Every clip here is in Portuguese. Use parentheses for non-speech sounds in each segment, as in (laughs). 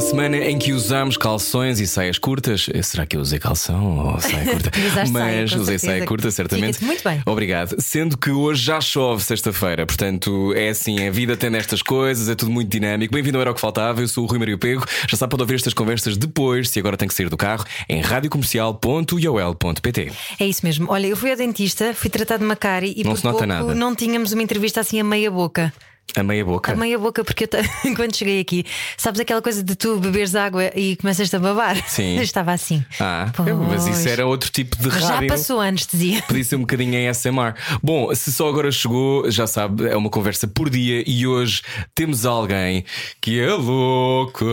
uma semana em que usamos calções e saias curtas. Eh, Será que eu usei calção ou saia curta? (laughs) Saia, Mas com usei saia curta, certamente. Muito bem. Obrigado. Sendo que hoje já chove sexta-feira, portanto é assim, a vida tem estas coisas, é tudo muito dinâmico. Bem-vindo ao Era o que Faltava, eu sou o Rui Maria Pego. Já sabe, pode ouvir estas conversas depois, se agora tem que sair do carro, em radiocomercial.iol.pt. É isso mesmo. Olha, eu fui ao dentista, fui tratar de uma cárie e Não por pouco nada. não tínhamos uma entrevista assim a meia boca. A meia boca. A meia boca, porque eu te- (laughs) quando cheguei aqui, sabes aquela coisa de tu beberes água e começas a babar? Sim. (laughs) Eu estava assim. Ah, mas isso Pois. era outro tipo de Já rádio. passou a anestesia. Podia ser um bocadinho em SMR. Bom, se só agora chegou, já sabe, é uma conversa por dia e hoje temos alguém que é louca.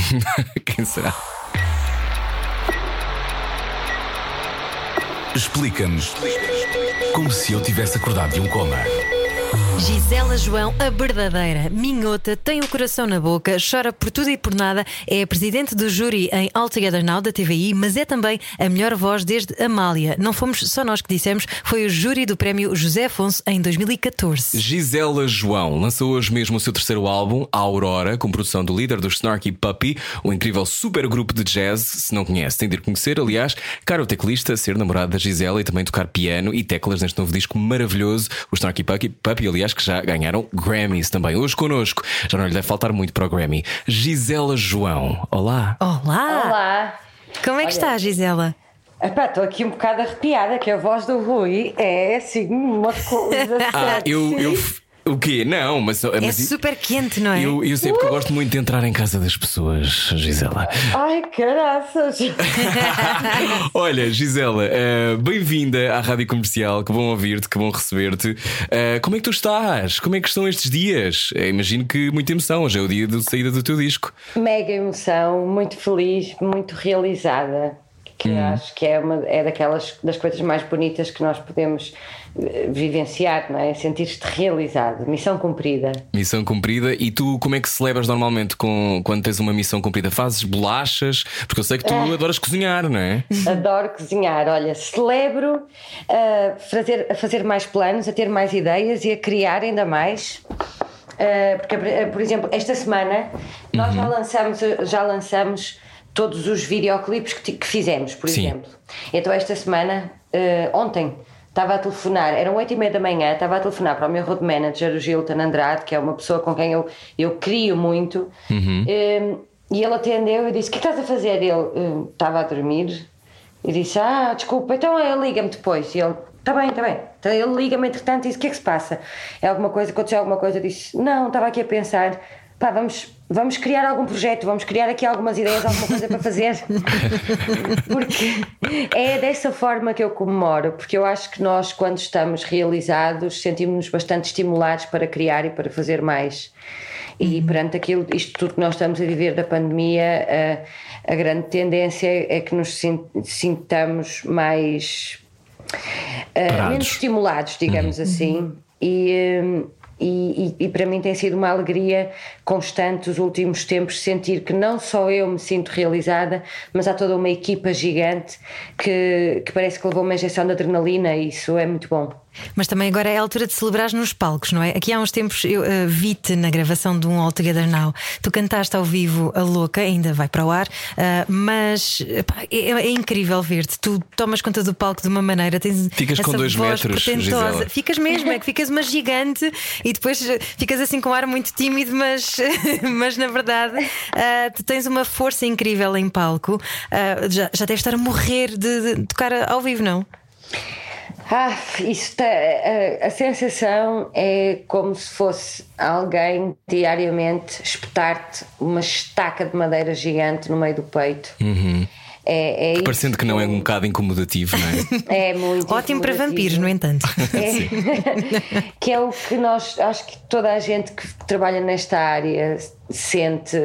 (laughs) Quem será? Explica-nos como se eu tivesse acordado de um coma. Gisela João, a verdadeira minhota, tem o coração na boca, chora por tudo e por nada, é a presidente do júri em All Together Now da TVI, mas é também a melhor voz desde Amália. Não fomos só nós que dissemos, foi o júri do prémio José Afonso em 2014. Gisela João lançou hoje mesmo o seu terceiro álbum, A Aurora, com produção do líder dos Snarky Puppy, um incrível supergrupo de jazz. Se não conhece, tem de ir conhecer. Aliás, caro teclista, ser namorado da Gisela e também tocar piano e teclas neste novo disco maravilhoso, o Snarky Puppy, Puppy aliás, que já ganharam Grammys também. Hoje connosco, já não lhe deve faltar muito para o Grammy. Gisela João, olá. Olá! Olá! Como é que está, Gisela? Epá, estou aqui um bocado arrepiada, que a voz do Rui é assim uma coisa. Ah, eu. eu o quê? Não, mas. É mas super quente, não é? eu, eu sei porque eu gosto muito de entrar em casa das pessoas, Gisela. Ai, caraças! (laughs) Olha, Gisela, eh, bem-vinda à Rádio Comercial. Que bom ouvir-te, que bom receber-te. Eh, como é que tu estás? Como é que estão estes dias? Eh, imagino que muita emoção. Hoje é o dia de saída do teu disco. Mega emoção, muito feliz, muito realizada. Que acho que é uma é daquelas das coisas mais bonitas que nós podemos eh, vivenciar, não é? Sentir-te realizado, missão cumprida. Missão cumprida. E tu, como é que celebras normalmente com, quando tens uma missão cumprida? Fazes bolachas? Porque eu sei que tu adoras cozinhar, não é? (laughs) Adoro cozinhar. Olha, celebro a fazer, a fazer mais planos, a ter mais ideias e a criar ainda mais. Uh, porque, por exemplo, esta semana nós já lançamos, já lançamos todos os videoclipes que, que fizemos, por Sim. exemplo. Então, esta semana, uh, ontem, estava a telefonar, eram 8 e meia da manhã, estava a telefonar para o meu road manager, o Gilton Andrade, que é uma pessoa com quem eu, eu crio muito. Um, e ele atendeu e disse: O que estás a fazer? Ele "Uh, estava a dormir. E disse: Ah, desculpa, então ele liga-me depois. E ele: Está bem, está bem. Então ele liga-me entretanto e disse: O que é que se passa? É alguma coisa, aconteceu alguma coisa? Eu disse: Não, estava aqui a pensar. Pá, vamos, vamos criar algum projeto, vamos criar aqui algumas ideias, alguma coisa para fazer. (laughs) porque é dessa forma que eu comemoro, porque eu acho que nós, quando estamos realizados, sentimos-nos bastante estimulados para criar e para fazer mais. E perante aquilo, isto tudo que nós estamos a viver da pandemia, a, a grande tendência é que nos sin- sintamos mais uh, menos estimulados, digamos assim. E, um, e, e- e para mim tem sido uma alegria constante os últimos tempos sentir que não só eu me sinto realizada, mas há toda uma equipa gigante que, que parece que levou uma injeção de adrenalina e isso é muito bom. Mas também agora é a altura de celebrar nos palcos, não é? Aqui há uns tempos eu eh, vi-te na gravação de um All Together Now. Tu cantaste ao vivo a louca, ainda vai para o ar, ah, mas epá, é, é incrível ver-te. Tu tomas conta do palco de uma maneira, tens Ficas com dois voz metros, portentosa. Gisela. Ficas mesmo, é que ficas uma gigante e depois eh, ficas assim com um ar muito tímido, mas, (laughs) mas na verdade ah, tu tens uma força incrível em palco. Já, já deves estar a morrer de, de tocar ao vivo, não? Ah, isso tá- a, a sensação é como se fosse alguém diariamente espetar-te uma estaca de madeira gigante no meio do peito. É, é isso. Parecendo que não é um bocado incomodativo, não é? (laughs) É muito Ótimo para vampiros, no entanto. É, (laughs) (laughs) que é o que nós, acho que toda a gente que trabalha nesta área sente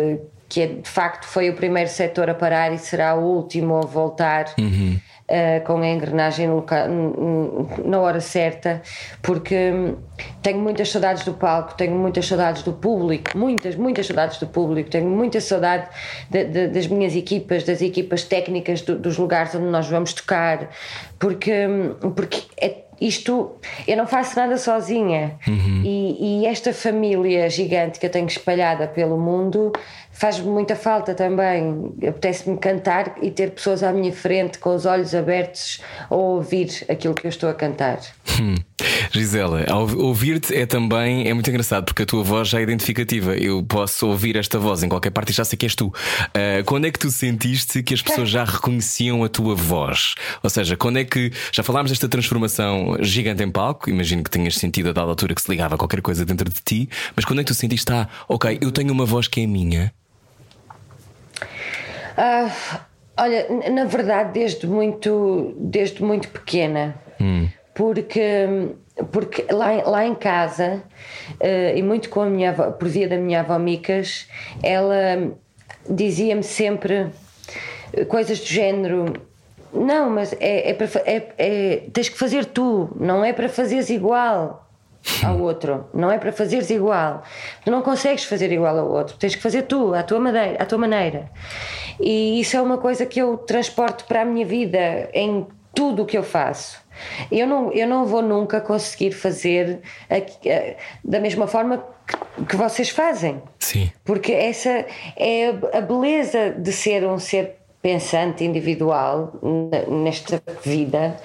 que é, de facto foi o primeiro setor a parar e será o último a voltar. Uhum. Uh, com a engrenagem na hora certa, porque tenho muitas saudades do palco, tenho muitas saudades do público, muitas, muitas saudades do público, tenho muita saudade de, de, das minhas equipas, das equipas técnicas, do, dos lugares onde nós vamos tocar, porque, porque é isto eu não faço nada sozinha uhum. e, e, esta família gigante que eu tenho espalhada pelo mundo faz-me muita falta também. Apetece-me cantar e ter pessoas à minha frente com os olhos abertos a ouvir aquilo que eu estou a cantar. Hum. Gisela, ouvir-te é também é muito engraçado porque a tua voz já é identificativa. Eu posso ouvir esta voz em qualquer parte e já sei que és tu. Uh, quando é que tu sentiste que as pessoas já reconheciam a tua voz? Ou seja, quando é que já falámos desta transformação gigante em palco? Imagino que tenhas sentido a dada altura que se ligava qualquer coisa dentro de ti, mas quando é que tu sentiste, ah, ok, eu tenho uma voz que é minha? Uh, olha, na verdade, desde muito, desde muito pequena, hum. porque, porque lá, lá em casa, uh, e muito com a minha avó, por via da minha avó Micas, ela dizia-me sempre coisas do género. Não, mas é, é, para, é, é, tens que fazer tu, não é para fazeres igual ao outro, não é para fazeres igual. Tu não consegues fazer igual ao outro, tens que fazer tu, à tua, maneira, à tua maneira. E isso é uma coisa que eu transporto para a minha vida em tudo o que eu faço. Eu não, eu não vou nunca conseguir fazer a, da mesma forma que, que, vocês fazem. Sim. Porque essa é a, beleza de ser um ser pensante individual nesta vida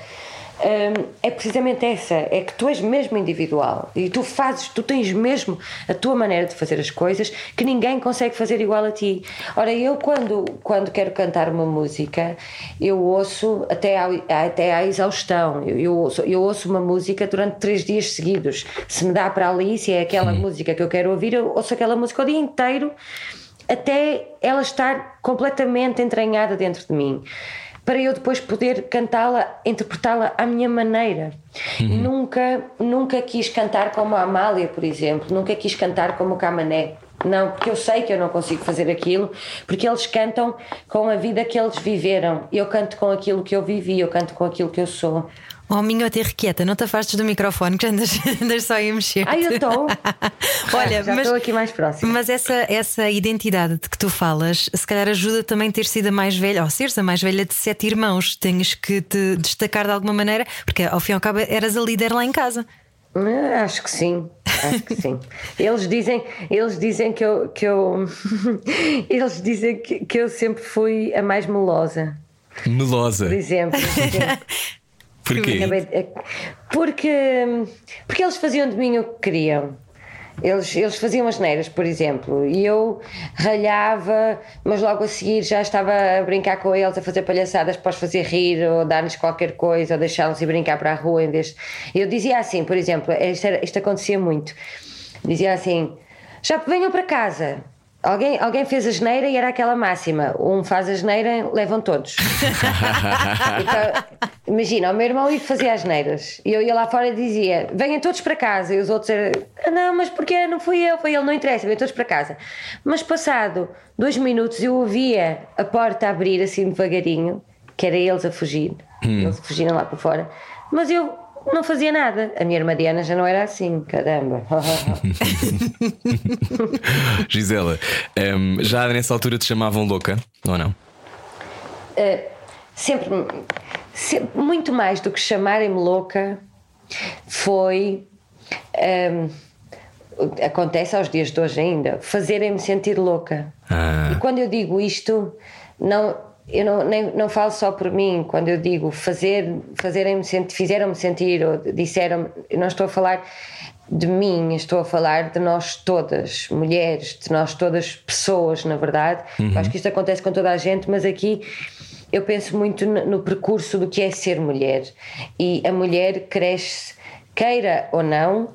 é precisamente essa: é que tu és mesmo individual e tu fazes, tu tens mesmo a tua maneira de fazer as coisas que ninguém consegue fazer igual a ti. Ora, eu quando, quando quero cantar uma música, eu ouço até à, até à exaustão. Eu, eu, ouço, eu ouço uma música durante três dias seguidos. Se me dá para ali, se é aquela hum. música que eu quero ouvir, eu ouço aquela música o dia inteiro até ela estar completamente entranhada dentro de mim para eu depois poder cantá-la, interpretá-la à minha maneira. Uhum. Nunca, nunca quis cantar como a Amália, por exemplo, nunca quis cantar como o Camané. Não, porque eu sei que eu não consigo fazer aquilo, porque eles cantam com a vida que eles viveram. Eu canto com aquilo que eu vivi, eu canto com aquilo que eu sou. Oh, minhota requieta, não te afastes do microfone que andas, (laughs) andas só a mexer. Ai, eu estou. (laughs) Olha, já estou aqui mais próximo. Mas essa, essa identidade de que tu falas, se calhar ajuda também ter sido a mais velha, ou seres a mais velha de sete irmãos. Tens que te destacar de alguma maneira, porque ao fim e ao cabo eras a líder lá em casa. Ah, acho que sim, acho que sim. (laughs) Eles dizem, eles dizem que eu, que eu eles dizem que, que eu sempre fui a mais melosa. Melosa. Por exemplo. Porquê? Porque, porque eles faziam de mim o que queriam. Eles, eles faziam as neiras, por exemplo, e eu ralhava, mas logo a seguir já estava a brincar com eles, a fazer palhaçadas para os fazer rir, ou dar-lhes qualquer coisa, ou deixá-los ir brincar para a rua em vez. Eu dizia assim, por exemplo, isto, era, isto acontecia muito. Dizia assim: já venham para casa, Alguém, alguém fez a geneira e era aquela máxima: um faz a geneira, levam todos. (laughs) então, imagina, o meu irmão ia fazer as geneiras e eu ia lá fora e dizia: venham todos para casa. E os outros eram: ah, não, mas porquê? Não fui eu, foi ele, não interessa, venham todos para casa. Mas passado dois minutos eu ouvia a porta abrir assim devagarinho, que era eles a fugir, hum. eles fugiram lá para fora. Mas eu não fazia nada. A minha irmã Diana já não era assim, caramba. (laughs) Gisela, um, já nessa altura te chamavam louca, ou não? Uh, sempre, muito mais do que chamarem-me louca, foi. Um, acontece aos dias de hoje ainda, fazerem-me sentir louca. Ah. E quando eu digo isto, não, eu não, nem, não falo só por mim, quando eu digo fazer, fazerem-me sentir, fizeram-me sentir ou disseram eu não estou a falar de mim, estou a falar de nós todas, mulheres, de nós todas pessoas, na verdade. Uhum. Acho que isto acontece com toda a gente, mas aqui eu penso muito no, percurso do que é ser mulher. E a mulher cresce, queira ou não,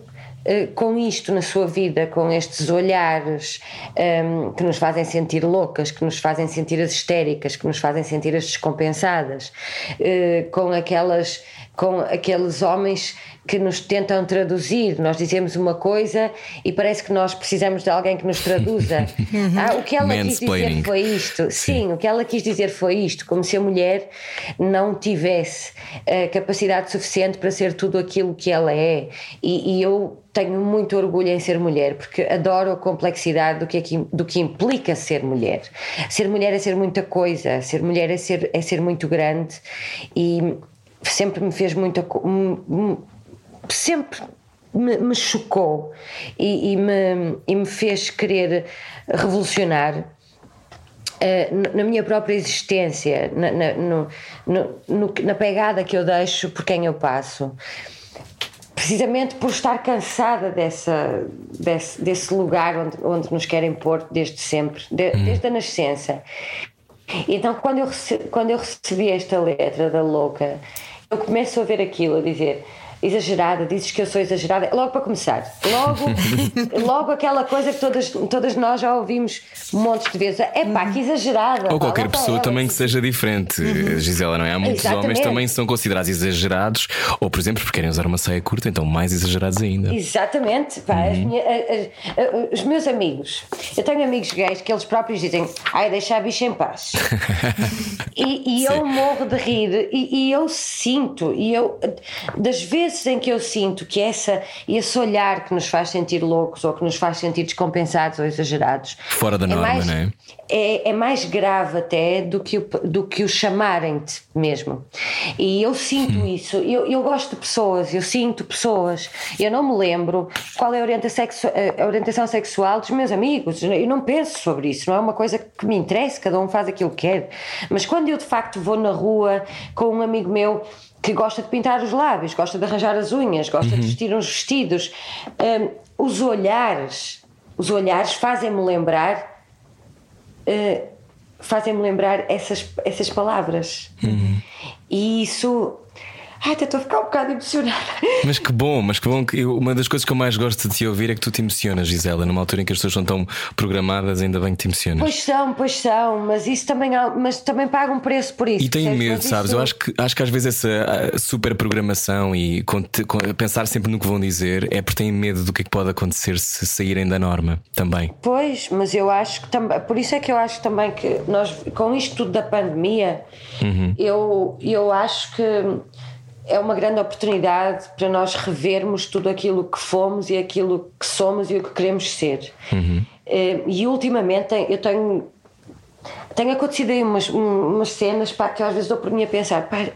eh, com isto na sua vida, com estes olhares um, ehm, que nos fazem sentir loucas, que nos fazem sentir as histéricas, que nos fazem sentir as descompensadas, uh, com aquelas com aqueles homens que nos tentam traduzir. Nós dizemos uma coisa e parece que nós precisamos de alguém que nos traduza. (laughs) ah, o que ela quis dizer foi isto. Sim. Sim, o que ela quis dizer foi isto, como se a mulher não tivesse a capacidade suficiente para ser tudo aquilo que ela é. E, e eu tenho muito orgulho em ser mulher, porque adoro a complexidade do que, é do que implica ser mulher. Ser mulher é ser muita coisa, ser mulher é ser, é ser muito grande e sempre me fez muita sempre me, me chocou e, e, me, e me fez querer revolucionar uh, na minha própria existência, na, na, no, no, na pegada que eu deixo por quem eu passo. Precisamente por estar cansada dessa, desse, desse lugar onde, onde nos querem pôr desde sempre, de, hum. desde a nascença. Então, quando eu, recebi, quando eu recebi esta letra da louca, eu começo a ver aquilo, a dizer exagerada, dizes que eu sou exagerada. Logo para começar, logo, (laughs) logo aquela coisa que todas, todas nós já ouvimos montes de vezes. É pá, que exagerada. Ou pá, qualquer pessoa também que seja diferente, uhum. Gisela, não é? Há muitos Exatamente. homens também são considerados exagerados, ou por exemplo, porque querem usar uma saia curta, então mais exagerados ainda. Exatamente, pá, uhum. minha, os meus amigos, eu tenho amigos gays que eles próprios dizem, ai, deixa a bicha em paz. (laughs) e, e eu morro de rir, e, e eu sinto, e eu, das vezes vezes em que eu sinto que essa, esse olhar que nos faz sentir loucos ou que nos faz sentir descompensados ou exagerados. Fora da é norma, mais, não é? é? É mais grave até do que o, do que o chamarem-te mesmo. E eu sinto hum. isso. Eu, eu gosto de pessoas, eu sinto pessoas. Eu não me lembro qual é a orientação, a orientação sexual dos meus amigos. Eu não penso sobre isso, não é uma coisa que me interessa, cada um faz aquilo que quer. Mas quando eu de facto vou na rua com um amigo meu que gosta de pintar os lábios, gosta de arranjar as unhas, gosta uhum. de vestir uns vestidos. Um, os olhares, os olhares fazem-me lembrar, uh, fazem-me lembrar essas, essas palavras. Uhum. E isso Ai, até estou a ficar um bocado emocionada. Mas que bom, mas que bom que eu, uma das coisas que eu mais gosto de te ouvir é que tu te emocionas, Gisela, numa altura em que as pessoas são tão programadas, ainda bem que te emocionas. Pois são, pois são, mas isso também mas também paga um preço por isso. E tenho medo, mas sabes? Isso... Eu acho que, acho que às vezes essa super programação e com, com, pensar sempre no que vão dizer é porque têm medo do que, é que pode acontecer se saírem da norma também. Pois, mas eu acho que também, por isso é que eu acho também que nós, com isto tudo da pandemia, uhum. eu, eu acho que é uma grande oportunidade para nós revermos tudo aquilo que fomos e aquilo que somos e o que queremos ser. Uhum. Eh, e ultimamente eu tenho, tenho acontecido aí umas, umas cenas pá, que às vezes dou por mim a pensar: pá,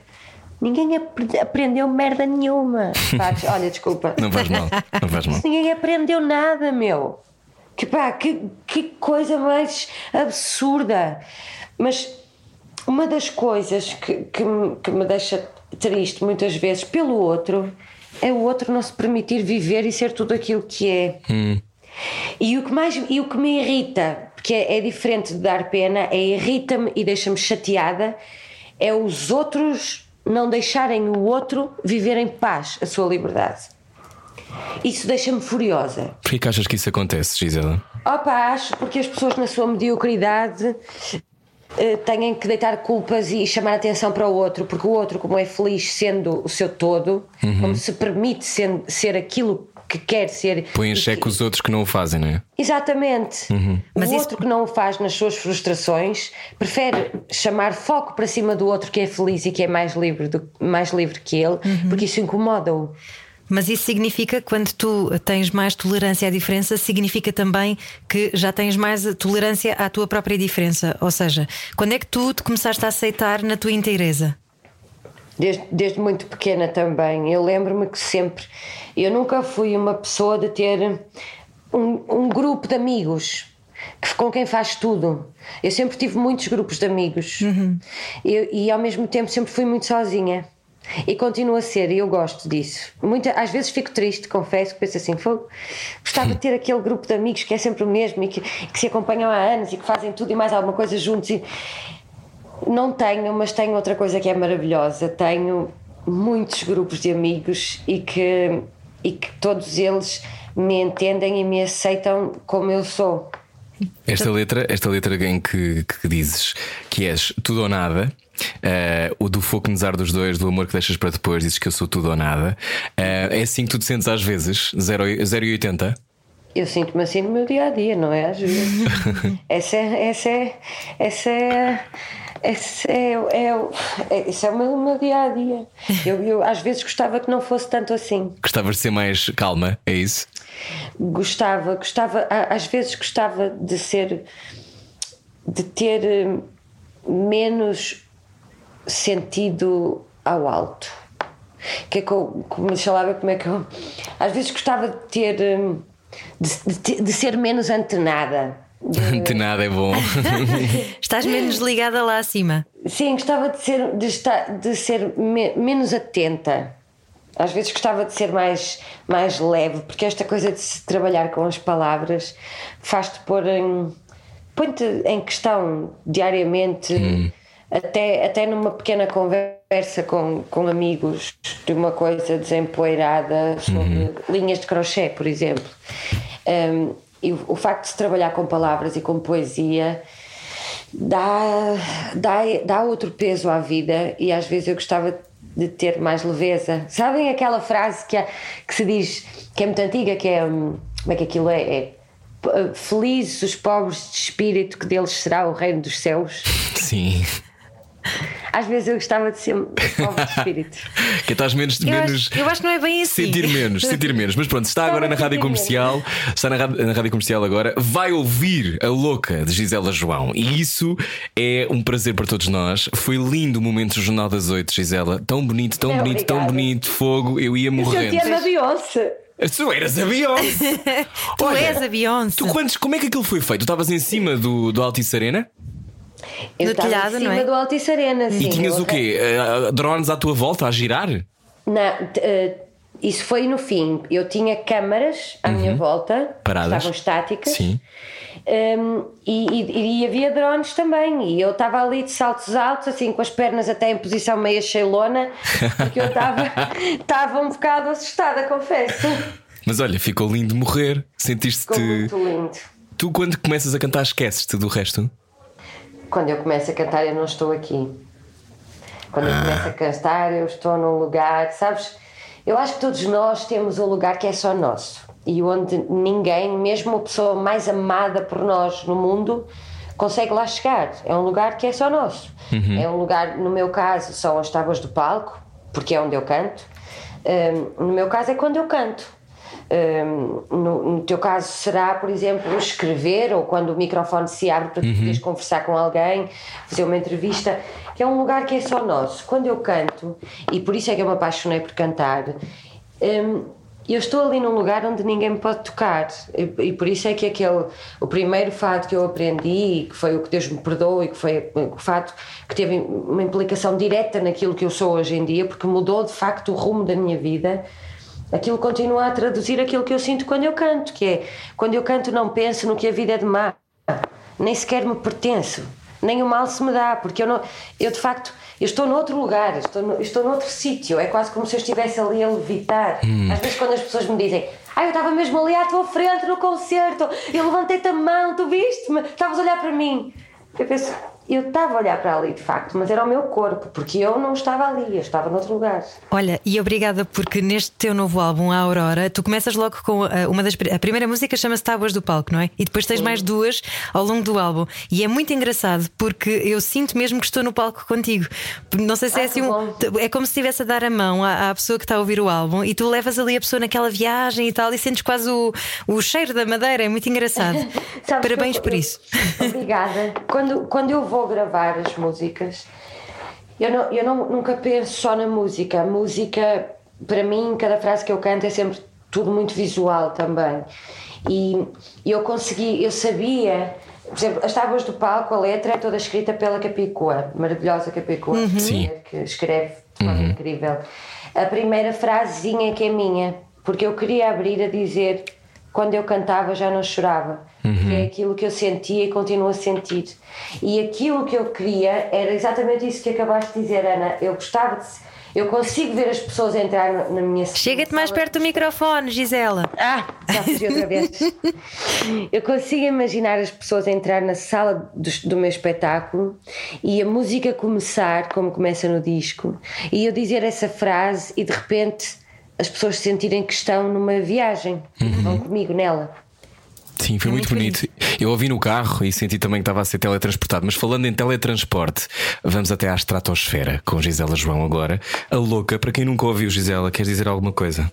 ninguém aprendeu merda nenhuma. (laughs) Pá, olha, desculpa. Não faz mal, não faz mal. Ninguém aprendeu nada, meu. Que pá, que, que coisa mais absurda. Mas uma das coisas que, que, que me deixa triste muitas vezes pelo outro é o outro não se permitir viver e ser tudo aquilo que é. Hum. E o que mais e o que me irrita, porque é, é diferente de dar pena, é irrita-me e deixa-me chateada, é os outros não deixarem o outro viver em paz a sua liberdade. Isso deixa-me furiosa. Porquê que achas que isso acontece, Gisela? Opa, acho porque as pessoas na sua mediocridade têm que deitar culpas e chamar atenção para o outro, porque o outro, como é feliz sendo o seu todo, uhum. como se permite ser, ser aquilo que quer ser. Põe em xeque que... os outros que não o fazem, não é? Exatamente. Uhum. O Mas outro isso... que não o faz nas suas frustrações prefere chamar foco para cima do outro que é feliz e que é mais livre, do... mais livre que ele, uhum. porque isso incomoda-o. Mas isso significa, quando tu tens mais tolerância à diferença, significa também que já tens mais tolerância à tua própria diferença. Ou seja, quando é que tu te começaste a aceitar na tua inteireza? Desde, desde muito pequena também. Eu lembro-me que sempre. Eu nunca fui uma pessoa de ter um, um grupo de amigos que, com quem faz tudo. Eu sempre tive muitos grupos de amigos uhum. eu, e ao mesmo tempo sempre fui muito sozinha. E continua a ser, e eu gosto disso. Muita, às vezes fico triste, confesso, que penso assim: fogo, gostava de ter aquele grupo de amigos que é sempre o mesmo e que, que, se acompanham há anos e que fazem tudo e mais alguma coisa juntos. E... Não tenho, mas tenho outra coisa que é maravilhosa. Tenho muitos grupos de amigos e que, e que todos eles me entendem e me aceitam como eu sou. Esta letra, esta letra em que, que dizes que és tudo ou nada Uh, o do fogo nezar dos dois, do amor que deixas para depois, dizes que eu sou tudo ou nada. Uh, é assim que tu te sentes às vezes? 0,80? Eu sinto-me assim no meu dia a dia, não é? Às vezes. (laughs) essa é. Essa é. Essa é esse é, é, é, esse é o meu, meu dia a dia. Eu, eu às vezes gostava que não fosse tanto assim. Gostavas de ser mais calma, é isso? Gostava, gostava, às vezes gostava de ser, de ter menos sentido ao alto. Que é que eu, como me falava, como é que eu. Às vezes gostava de ter. Hum, de, de, de ser menos antenada de (laughs) nada é bom. (laughs) Estás menos ligada lá acima. Sim, gostava de ser, de estar, de ser me, menos atenta. Às vezes gostava de ser mais, mais leve, porque esta coisa de se trabalhar com as palavras faz-te pôr em. põe-te em questão diariamente, hum. Até, até numa pequena conversa com, com amigos, de uma coisa desempoeirada sobre hum. linhas de crochê, por exemplo. Um, e o, facto de se trabalhar com palavras e com poesia dá, dá, dá outro peso à vida e às vezes eu gostava de ter mais leveza. Sabem aquela frase que, é, que se diz que é muito antiga, que é hum, como é que aquilo é? é Felizes os pobres de espírito, que deles será o reino dos céus. Sim. Às vezes eu gostava de ser pobre de espírito. (laughs) que estás menos. Eu, menos acho, eu acho que não é bem assim. Sentir menos, sentir menos. Mas pronto, está agora na rádio comercial, está na rádio, na rádio comercial agora, vai ouvir a louca de Gisela João. E isso é um prazer para todos nós. Foi lindo o momento do Jornal das Oito, Gisela. Tão bonito, tão é, bonito, obrigada. tão bonito. Fogo, eu ia morrer. Eu tinha Beyoncé. Tu eras a Beyoncé. (laughs) tu Olha, és a Beyoncé. Tu quantos, como é que aquilo foi feito? Tu estavas em cima do, do Altice Arena? Eu no telhado, em cima é? do Altice Arena, sim. E tinhas o quê? Uh, drones à tua volta a girar? Não, uh, isso foi no fim. Eu tinha câmaras à uhum. minha volta, Paradas. estavam estáticas. Sim. Um, e, e, e, havia drones também. E eu estava ali de saltos altos, assim, com as pernas até em posição meia cheilona, porque eu estava (laughs) um bocado assustada, confesso. Mas olha, ficou lindo morrer. Sentiste-te. muito lindo. Tu, quando começas a cantar, esqueces-te do resto? Quando eu começo a cantar, eu não estou aqui. Quando eu ah. começo a cantar, eu estou num lugar, sabes? Eu acho que todos nós temos um lugar que é só nosso e onde ninguém, mesmo a pessoa mais amada por nós no mundo, consegue lá chegar. É um lugar que é só nosso. Uhum. É um lugar, no meu caso, são as tábuas do palco, porque é onde eu canto. Um, no meu caso, é quando eu canto. No, no, teu caso será, por exemplo, escrever ou quando o microfone se abre para uhum. poderes conversar com alguém, fazer uma entrevista, que é um lugar que é só nosso. Quando eu canto, e por isso é que eu me apaixonei por cantar, eu estou ali num lugar onde ninguém me pode tocar e, e, por isso é que aquele o primeiro fato que eu aprendi que foi o que Deus me perdoou e que foi o fato que teve uma implicação direta naquilo que eu sou hoje em dia porque mudou de facto o rumo da minha vida aquilo continua a traduzir aquilo que eu sinto quando eu canto, que é quando eu canto não penso no que a vida é de má, nem sequer me pertenço, nem o mal se me dá, porque eu não, eu de facto, eu estou noutro lugar, estou, no, estou noutro sítio, é quase como se eu estivesse ali a levitar. Hum. Às vezes quando as pessoas me dizem, ah, eu estava mesmo ali à tua frente no concerto, eu levantei-te a mão, tu viste-me, estavas a olhar para mim. Eu penso, eu estava a olhar para ali de facto, mas era o meu corpo, porque eu não estava ali, eu estava noutro lugar. Olha, e obrigada porque neste teu novo álbum, A Aurora, tu começas logo com uh, uma das. A primeira música chama-se Tábuas do Palco, não é? E depois tens Sim. mais duas ao longo do álbum. E é muito engraçado porque eu sinto mesmo que estou no palco contigo. Não sei se é ah, é assim um. É como se estivesse a dar a mão à, à, pessoa que está a ouvir o álbum e tu levas ali a pessoa naquela viagem e tal e sentes quase o, o cheiro da madeira. É muito engraçado. (laughs) Parabéns por isso. Obrigada. Quando, quando eu vou vou gravar as músicas, eu, não, eu não, nunca penso só na música. A música, para mim, cada frase que eu canto é sempre tudo muito visual também. E eu consegui, eu sabia, por exemplo, as tábuas do palco, a letra é toda escrita pela Capicua, maravilhosa Capicua, uhum. que escreve de forma uhum. incrível. A primeira frasezinha que é minha, porque eu queria abrir a dizer quando eu cantava já não chorava. Uhum. É aquilo que eu sentia e continuo a sentir. E aquilo que eu queria era exatamente isso que acabaste de dizer, Ana. Eu gostava de. Eu consigo ver as pessoas entrar na minha Chega-te mais perto do microfone, Gisela. Ah, já fugi outra (laughs) vez. Eu consigo imaginar as pessoas entrar na sala do, do, meu espetáculo e a música começar, como começa no disco, e eu dizer essa frase e de repente as pessoas sentirem que estão numa viagem, uhum. vão comigo nela. Sim, foi é muito, muito bonito. bonito. Eu ouvi no carro e senti também que estava a ser teletransportado. Mas falando em teletransporte, vamos até à estratosfera com Gisela João agora. A louca, para quem nunca ouviu Gisela, queres dizer alguma coisa?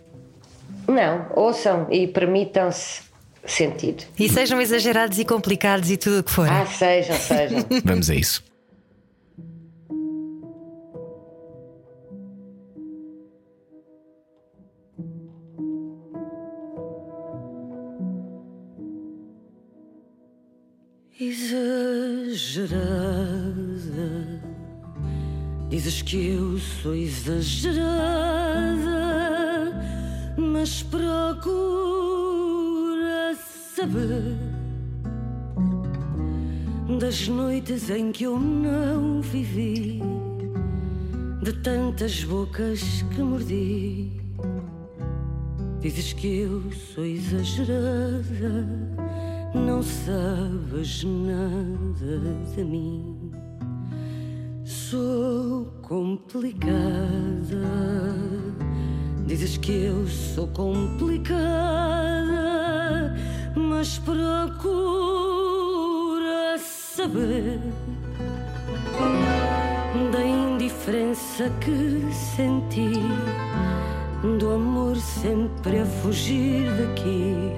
Não, ouçam e permitam-se sentir. E sejam exagerados e complicados e tudo o que for. Ah, sejam, sejam. vamos a isso. Exagerada. Dizes que eu sou exagerada, mas procura saber das noites em que eu não vivi, de tantas bocas que mordi. Dizes que eu sou exagerada não sabes nada de mim. Sou complicada. Dizes que eu sou complicada, mas procura saber da indiferença que senti, do amor sempre a fugir daqui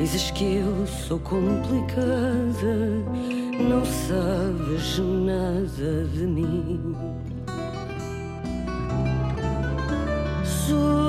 Dizes que eu sou complicada, não sabes nada de mim. Sou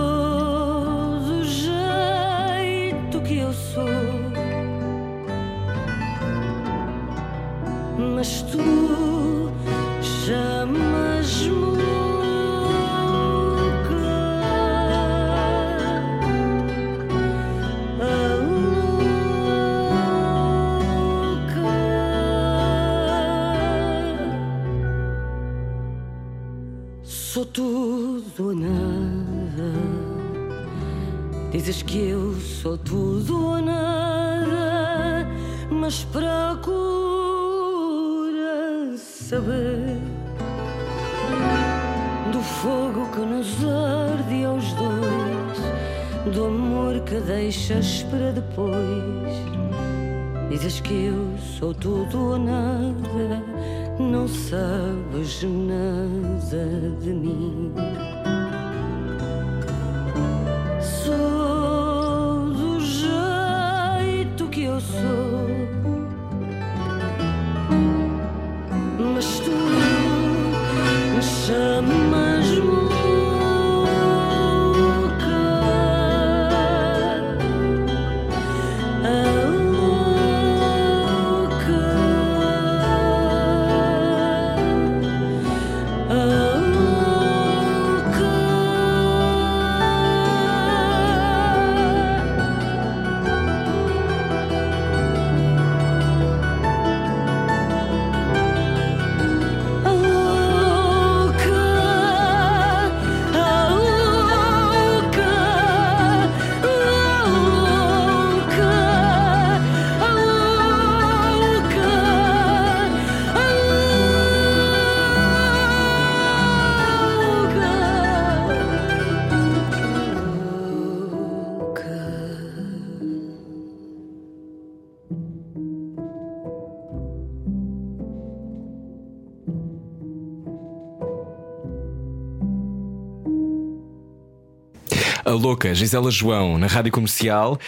A Louca, Gisela João, na rádio comercial,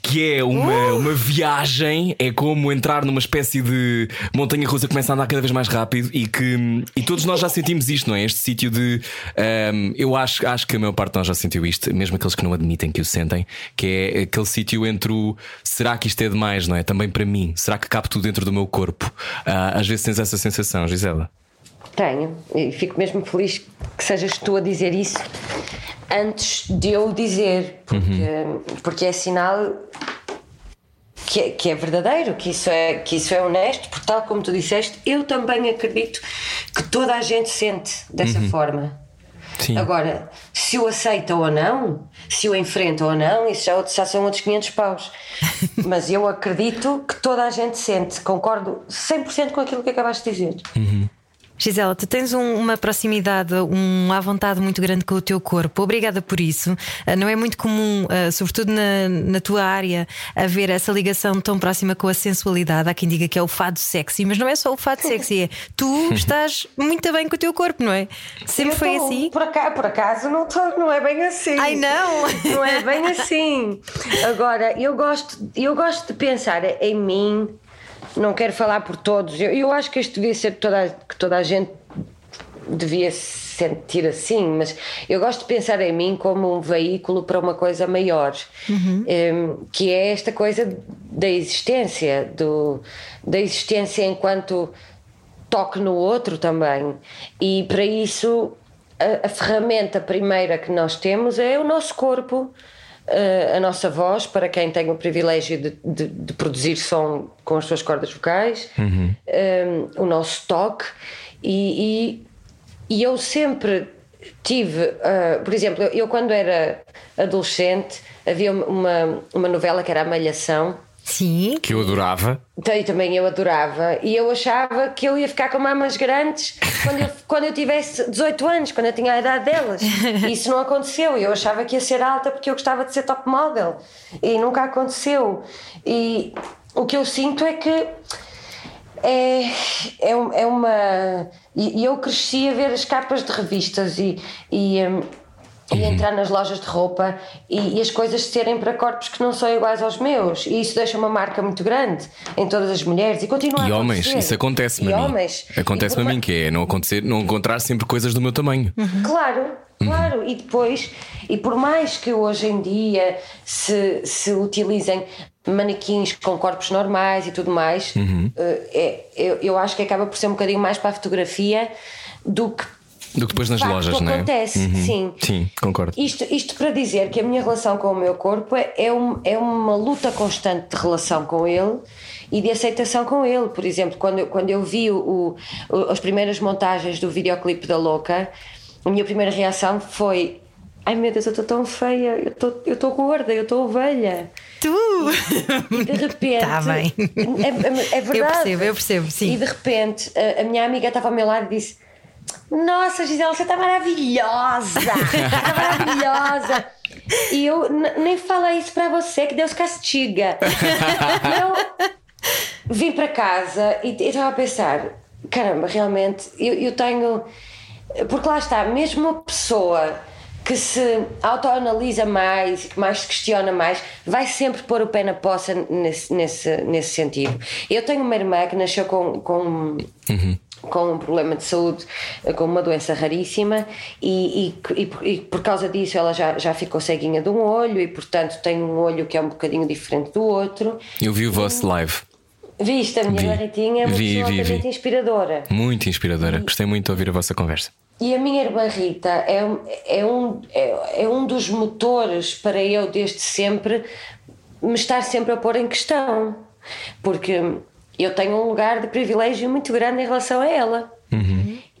que é uma, uh! uma viagem, é como entrar numa espécie de montanha russa que começa a andar cada vez mais rápido e que e todos nós já sentimos isto, não é? Este sítio de. Um, eu acho, acho que a maior parte de nós já sentiu isto, mesmo aqueles que não admitem que o sentem, que é aquele sítio entre o será que isto é demais, não é? Também para mim, será que cabe tudo dentro do meu corpo? Uh, às vezes tens essa sensação, Gisela. Tenho, e fico mesmo feliz que sejas tu a dizer isso antes de eu dizer, porque, uhum. porque é sinal que é, que é, verdadeiro, que isso é, que isso é honesto, porque tal como tu disseste, eu também acredito que toda a gente sente dessa uhum. forma. Sim. Agora, se o aceita ou não, se o enfrenta ou não, isso já, já são outros 500 paus. (laughs) Mas eu acredito que toda a gente sente, concordo 100% com aquilo que acabaste de dizer. Gisela, tu tens um- uma proximidade, um à vontade muito grande com o teu corpo. Obrigada por isso. Ah, Não é muito comum, ah, sobretudo na, na tua área, haver essa ligação tão próxima com a sensualidade. Há quem diga que é o fado sexy, mas não é só o fado sexy, é (laughs) tu estás muito bem com o teu corpo, não é? Sempre Eu foi tô- assim. Por acaso, por acaso não, tô, não é bem assim. Ai não! Não é bem assim. Agora, eu gosto, eu gosto de pensar em mim, não quero falar por todos. Eu, eu acho que isto devia ser toda, que toda a gente devia se sentir assim, mas eu gosto de pensar em mim como um veículo para uma coisa maior, Em, que é esta coisa da existência, do, da existência enquanto toque no outro também. E para isso, a, a ferramenta primeira que nós temos é o nosso corpo, a nossa voz, para quem tem o privilégio de, de- de produzir som com as suas cordas vocais, eh, o nosso toque. E, e, e eu sempre tive, eh, por exemplo, eu quando era adolescente, havia uma, uma novela que era A Malhação. Sim. Que eu adorava. Então, e também eu adorava. E eu achava que eu ia ficar com mamas grandes quando eu, (laughs) quando eu tivesse 18 anos, quando eu tinha a idade delas. E isso não aconteceu. Eu achava que ia ser alta porque eu gostava de ser top model. E nunca aconteceu. E o que eu sinto é que é, é, é uma. E e eu cresci a ver as capas de revistas e, e, hum, e entrar nas lojas de roupa e, e as coisas serem para corpos que não são iguais aos meus. E isso deixa uma marca muito grande em todas as mulheres e continua E a homens, acontecer. isso acontece-me a mim. homens. Acontece-me a mim, que é não, acontecer, não encontrar sempre coisas do meu tamanho. Claro, claro. E depois, e por mais que hoje em dia se, se utilizem manequins com corpos normais e tudo mais, eh, é, eu, eu acho que acaba por ser um bocadinho mais para a fotografia do que Do que depois nas facto lojas, não é? acontece. Sim. Sim, concordo. Isto, isto para dizer que a minha relação com o meu corpo é, é, um- é uma luta constante de relação com ele e de aceitação com ele. Por exemplo, quando, eu- quando eu vi o, o- as primeiras montagens do videoclipe da Louca, a minha primeira reação foi: Ai meu Deus, eu estou tão feia, eu estou- eu estou gorda, eu estou ovelha. Tu! E de repente. Tá bem. É, é- é verdade. Eu percebo, eu percebo, sim. E de repente a, a minha amiga estava ao meu lado e disse: Nossa, Gisela, você está maravilhosa! Está maravilhosa! E eu nem falei isso para você, que Deus castiga. eu vim para casa e estava a pensar: caramba, realmente, eu, eu tenho. Porque lá está, mesmo uma pessoa que se autoanalisa mais, que mais se questiona mais, vai sempre pôr o pé na poça nesse, nesse, nesse sentido. Eu tenho uma irmã que nasceu com, com, com um problema de saúde, com uma doença raríssima, e, e, e por- e causa disso ela já, já ficou ceguinha de um olho, e portanto tem um olho que é um bocadinho diferente do outro. Eu vi o vosso live. Viste, a minha Vi. Barretinha é Vi, vi, vi. inspiradora. Muito inspiradora. Gostei muito de ouvir a vossa conversa. E a minha irmã Rita é, um- é, um, é, é um dos motores para eu, desde sempre, me estar sempre a pôr em questão. Porque eu tenho um lugar de privilégio muito grande em relação a ela.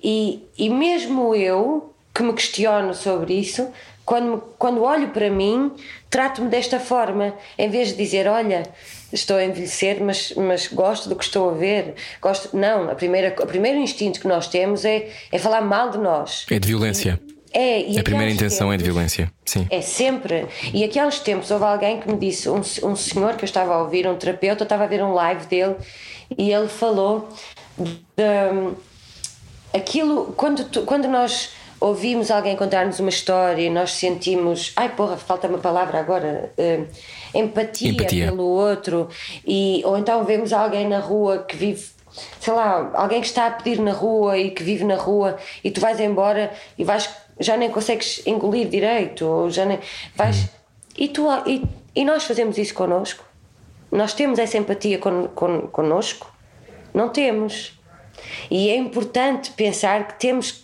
E, e mesmo eu, que me questiono sobre isso, quando, quando olho para mim, trato-me desta forma, em vez de dizer: Olha, estou a envelhecer, mas, mas gosto do que estou a ver. Gosto... Não, a primeira, o primeiro instinto que nós temos é, é falar mal de nós. É de violência. É, A primeira intenção é de tempos- violência. Sim. é sempre. E aqui há uns tempos houve alguém que me disse, um, um senhor que eu estava a ouvir, um terapeuta, eu estava a ver um live dele e ele falou de aquilo, quando, tu- quando nós ouvimos alguém contar-nos uma história e nós sentimos, ai porra, falta uma palavra agora, eh, empatia, Empatia. pelo outro, e, ou então vemos alguém na rua que vive sei lá, alguém que está a pedir na rua e que vive na rua e tu vais embora e vais, já nem consegues engolir direito, ou já nem vais. E, tu, e, e nós fazemos isso connosco? Nós temos essa empatia con, con, connosco? Não temos. E é importante pensar que temos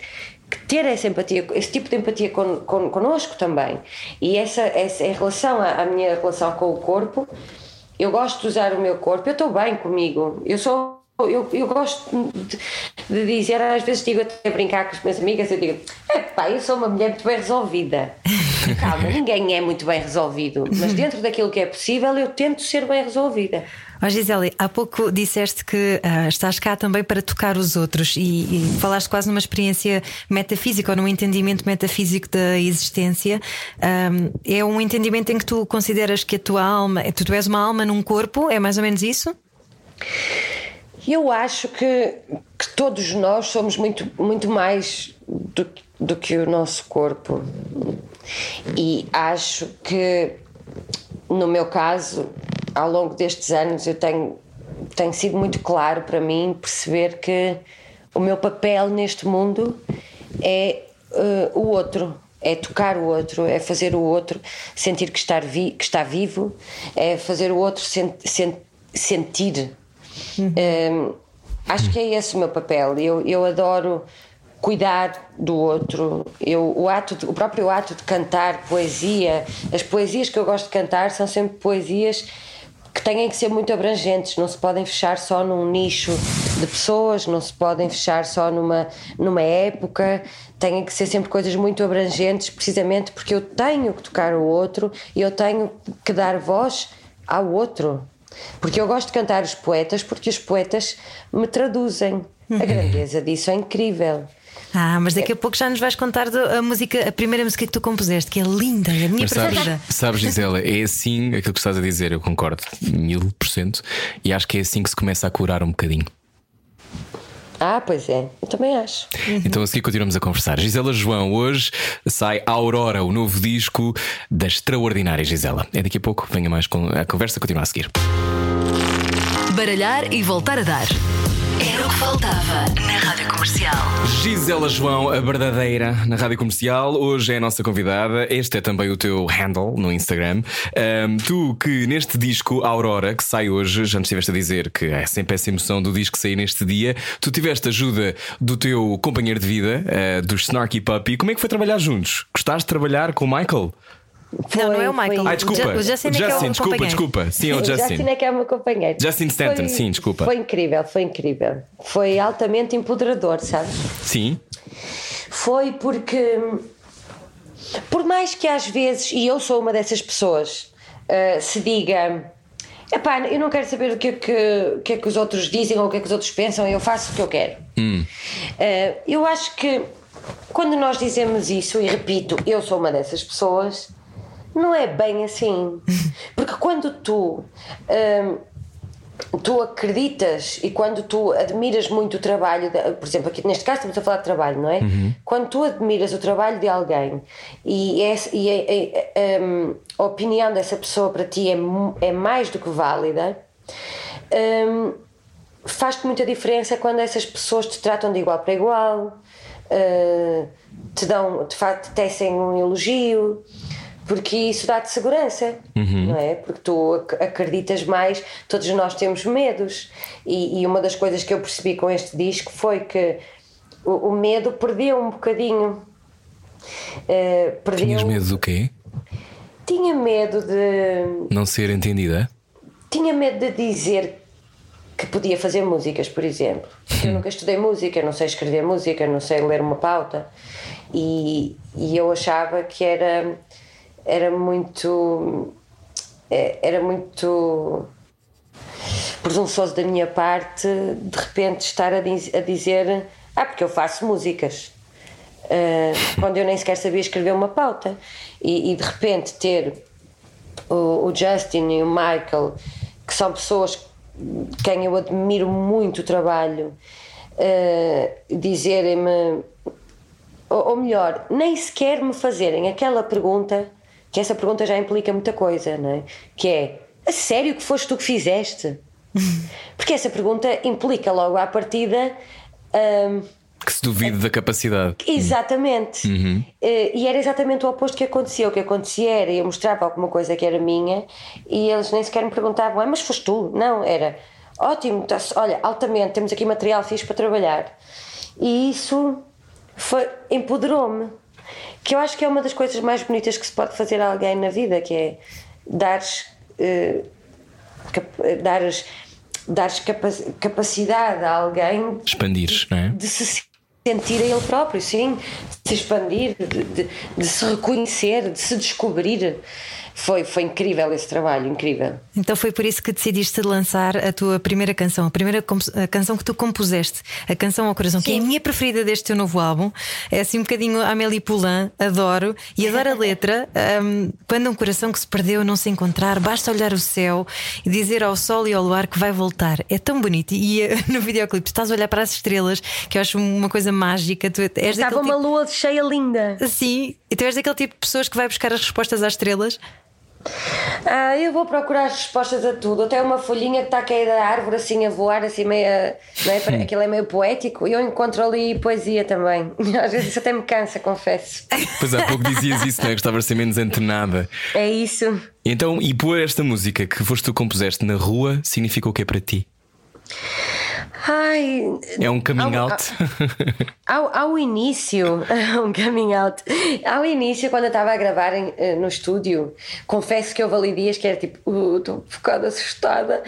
que ter essa empatia, esse tipo de empatia con, con, connosco também. E essa, essa em relação à, à minha relação com o corpo, eu gosto de usar o meu corpo, eu estou bem comigo. Eu sou eu, eu gosto de, de dizer, às vezes digo até a brincar com as minhas amigas, eu digo, pá, eu sou uma mulher muito bem resolvida. (laughs) Calma, ninguém é muito bem resolvido, mas dentro daquilo que é possível, eu tento ser bem resolvida. Oh, Gisele, há pouco disseste que uh, estás cá também para tocar os outros e, e, falaste quase numa experiência metafísica ou num entendimento metafísico da existência. Um, é um entendimento em que tu consideras que a tua alma, tu és uma alma num corpo, é mais ou menos isso? Eu acho que, que todos nós somos muito, muito mais do, do que o nosso corpo. E acho que, no meu caso, ao longo destes anos eu tenho, tenho sido muito claro para mim perceber que o meu papel neste mundo é uh, o outro, é tocar o outro, é fazer o outro sentir que, estar vi, que está vivo, é fazer o outro sen, sen, sentir. Uhum. Um, acho que é esse o meu papel. Eu, eu adoro cuidar do outro. Eu, o, ato de, o próprio ato de cantar poesia, as poesias que eu gosto de cantar são sempre poesias que têm que ser muito abrangentes, não se podem fechar só num nicho de pessoas, não se podem fechar só numa, numa época, têm que ser sempre coisas muito abrangentes, precisamente porque eu tenho que tocar o outro e eu tenho que dar voz ao outro. Porque eu gosto de cantar os poetas, porque os poetas me traduzem. A grandeza disso é incrível. Ah, mas daqui a pouco já nos vais contar a música, a primeira música que tu compuseste, que é linda, é a minha mas preferida. Sabes, sabes, Gisela, é assim aquilo que estás a dizer, eu concordo mil por cento, e acho que é assim que se começa a curar um bocadinho. Ah, pois é, eu também acho. Então a seguir continuamos a conversar. Gisela João, hoje sai Aurora, o novo disco da extraordinária Gisela. É daqui a pouco, venha mais com a conversa, continua a seguir. Baralhar e voltar a dar. Era o que faltava na Rádio Comercial. Gisela João, a verdadeira, na Rádio Comercial. Hoje é a nossa convidada. Este é também o teu handle no Instagram. Um, tu que neste disco Aurora, que sai hoje, já nos estiveste a dizer que é sempre essa emoção do disco sair neste dia. Tu tiveste ajuda do teu companheiro de vida, uh, do Snarky Puppy. Como é que foi trabalhar juntos? Gostaste de trabalhar com o Michael? Foi, não, não é o Michael. Ai, desculpa. O Justin, é, é Justin é desculpa, desculpa. Sim, é (laughs) o Justin. Justin é que é o meu companheiro. Justin Stanton, foi, sim, desculpa. Foi incrível, foi incrível. Foi altamente empoderador, sabes? Sim. Foi porque, por mais que às vezes, e eu sou uma dessas pessoas, uh, se diga. Epá, eu não quero saber o que é que, que, é que os outros dizem ou o que é que os outros pensam, eu faço o que eu quero. Hum. Uh, eu acho que quando nós dizemos isso, e repito, eu sou uma dessas pessoas, não é bem assim. (laughs) Porque quando tu. Hum, tu acreditas e quando tu admiras muito o trabalho, de, por exemplo, aqui neste caso estamos a falar de trabalho, não é? Uhum. Quando tu admiras o trabalho de alguém e, é, e é, é, é, hum, a opinião dessa pessoa para ti é, é mais do que válida, um, faz-te muita diferença quando essas pessoas te tratam de igual para igual, uh, te dão, de facto, te tecem um elogio porque isso dá-te segurança, uhum. não é? Porque tu acreditas mais, todos nós temos medos, e, e, uma das coisas que eu percebi com este disco foi que o, o medo perdeu um bocadinho. Uh, perdeu... Tinhas medo do quê? Tinha medo de. Não ser entendida? Tinha medo de dizer que podia fazer músicas, por exemplo. Eu nunca estudei música, não sei escrever música, não sei ler uma pauta. E, e eu achava que era era muito. É, era muito presunçoso da minha parte de repente estar a, diz, a dizer ah, porque eu faço músicas uh, quando eu nem sequer sabia escrever uma pauta e, e de repente ter o, o, Justin e o Michael que são pessoas quem eu admiro muito o trabalho uh, dizerem-me ou, ou melhor, nem sequer me fazerem aquela pergunta que essa pergunta já implica muita coisa, não é? Que é: a sério que foste tu que fizeste? (laughs) Porque essa pergunta implica logo à partida. Um, que se duvide da capacidade. Exatamente. Uhum. Uh, e era exatamente o oposto que acontecia. O que acontecia era eu mostrava alguma coisa que era minha e eles nem sequer me perguntavam: ah, mas foste tu? Não, era ótimo, tá olha, altamente, temos aqui material fixe para trabalhar. E isso foi empoderou-me que eu acho que é uma das coisas mais bonitas que se pode fazer a alguém na vida, que é dares, uh, dares dares capa- capacidade a alguém Expandires, não é? de se sentir a ele próprio, sim, de se expandir, de, de- de se reconhecer, de se descobrir. Foi, foi incrível esse trabalho, incrível. Então foi por isso que decidiste lançar a tua primeira canção, a primeira a canção que tu compuseste, a canção ao coração, que é a minha preferida deste teu novo álbum. É assim um bocadinho Amélie Poulain, adoro e adoro a (laughs) letra. Um, quando um coração que se perdeu não se encontrar, basta olhar o céu e dizer ao sol e ao luar que vai voltar. É tão bonito. E eh, (laughs) no videoclipe estás a olhar para as estrelas, que eu acho uma coisa mágica. Tu és Estava uma tipo... lua cheia linda. Sim, e tu és daquele tipo de pessoas que vai buscar as respostas às estrelas. Ah, eu vou procurar as respostas a tudo. Até uma folhinha que está a cair da árvore, assim a voar, assim meia. Não é? Para- Aquilo é meio poético. E eu encontro ali poesia também. (laughs) Às vezes isso até me cansa, confesso. Pois há pouco dizias isso, não é? Gostavas de ser menos antenada. É isso. Então, e pôr esta música que foste tu compuseste na rua significa o que é para ti? Ai. É um coming Ao- out? (laughs) Ao, ao início, (laughs) um coming out, ao início, quando eu estava a gravar em- eh, no estúdio, confesso que houve ali dias que era tipo, "Uh, estou um bocado assustada,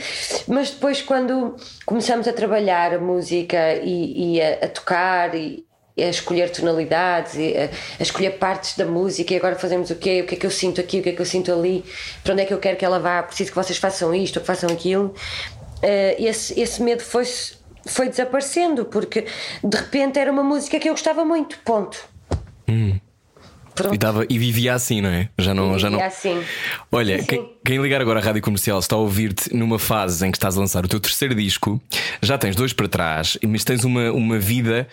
mas depois, quando começamos a trabalhar a música e, e a, a tocar e a escolher tonalidades, e a, a escolher partes da música, e agora fazemos o quê? O que é que eu sinto aqui, o que é que eu sinto ali, para onde é que eu quero que ela vá, preciso que vocês façam isto ou que façam aquilo. Eh, esse, esse medo foi-se foi desaparecendo porque de repente era uma música que eu gostava muito. Ponto. Pronto. E, dava, e vivia assim, não é? Já não. Já não... Vivia assim. Olha, quem, quem ligar agora à rádio comercial está a ouvir-te numa fase em que estás a lançar o teu terceiro disco, já tens dois para trás, mas tens uma, uma vida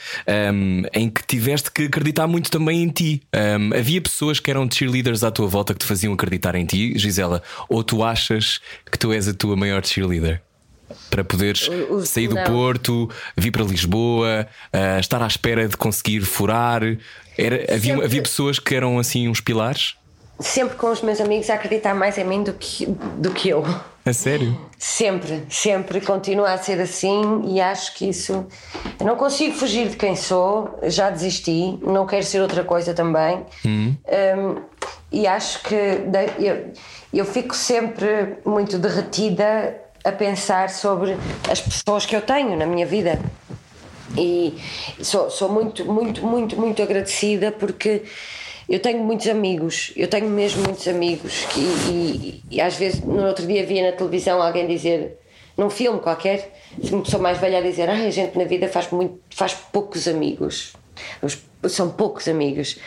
hum, em que tiveste que acreditar muito também em ti. Hum, havia pessoas que eram cheerleaders à tua volta que te faziam acreditar em ti, Gisela, ou tu achas que tu és a tua maior cheerleader? Para poderes O- o- sair do não. Porto, vir para Lisboa, ah, estar à espera de conseguir furar. Era, havia, Sempre- havia pessoas que eram assim uns pilares? Sempre com os meus amigos a acreditar mais em mim do que, do que eu. A sério? Sempre, sempre continua a ser assim e acho que isso. Eu não consigo fugir de quem sou, já desisti, não quero ser outra coisa também. Um, e acho que eu, eu fico sempre muito derretida a pensar sobre as pessoas que eu tenho na minha vida. E sou, sou muito, muito, muito, muito agradecida porque eu tenho muitos amigos, eu tenho mesmo muitos amigos que, e, e às vezes no outro dia via na televisão alguém dizer, num filme qualquer, uma pessoa mais velha a dizer, ah, a gente na vida faz, muito, faz poucos amigos. Os- são poucos amigos.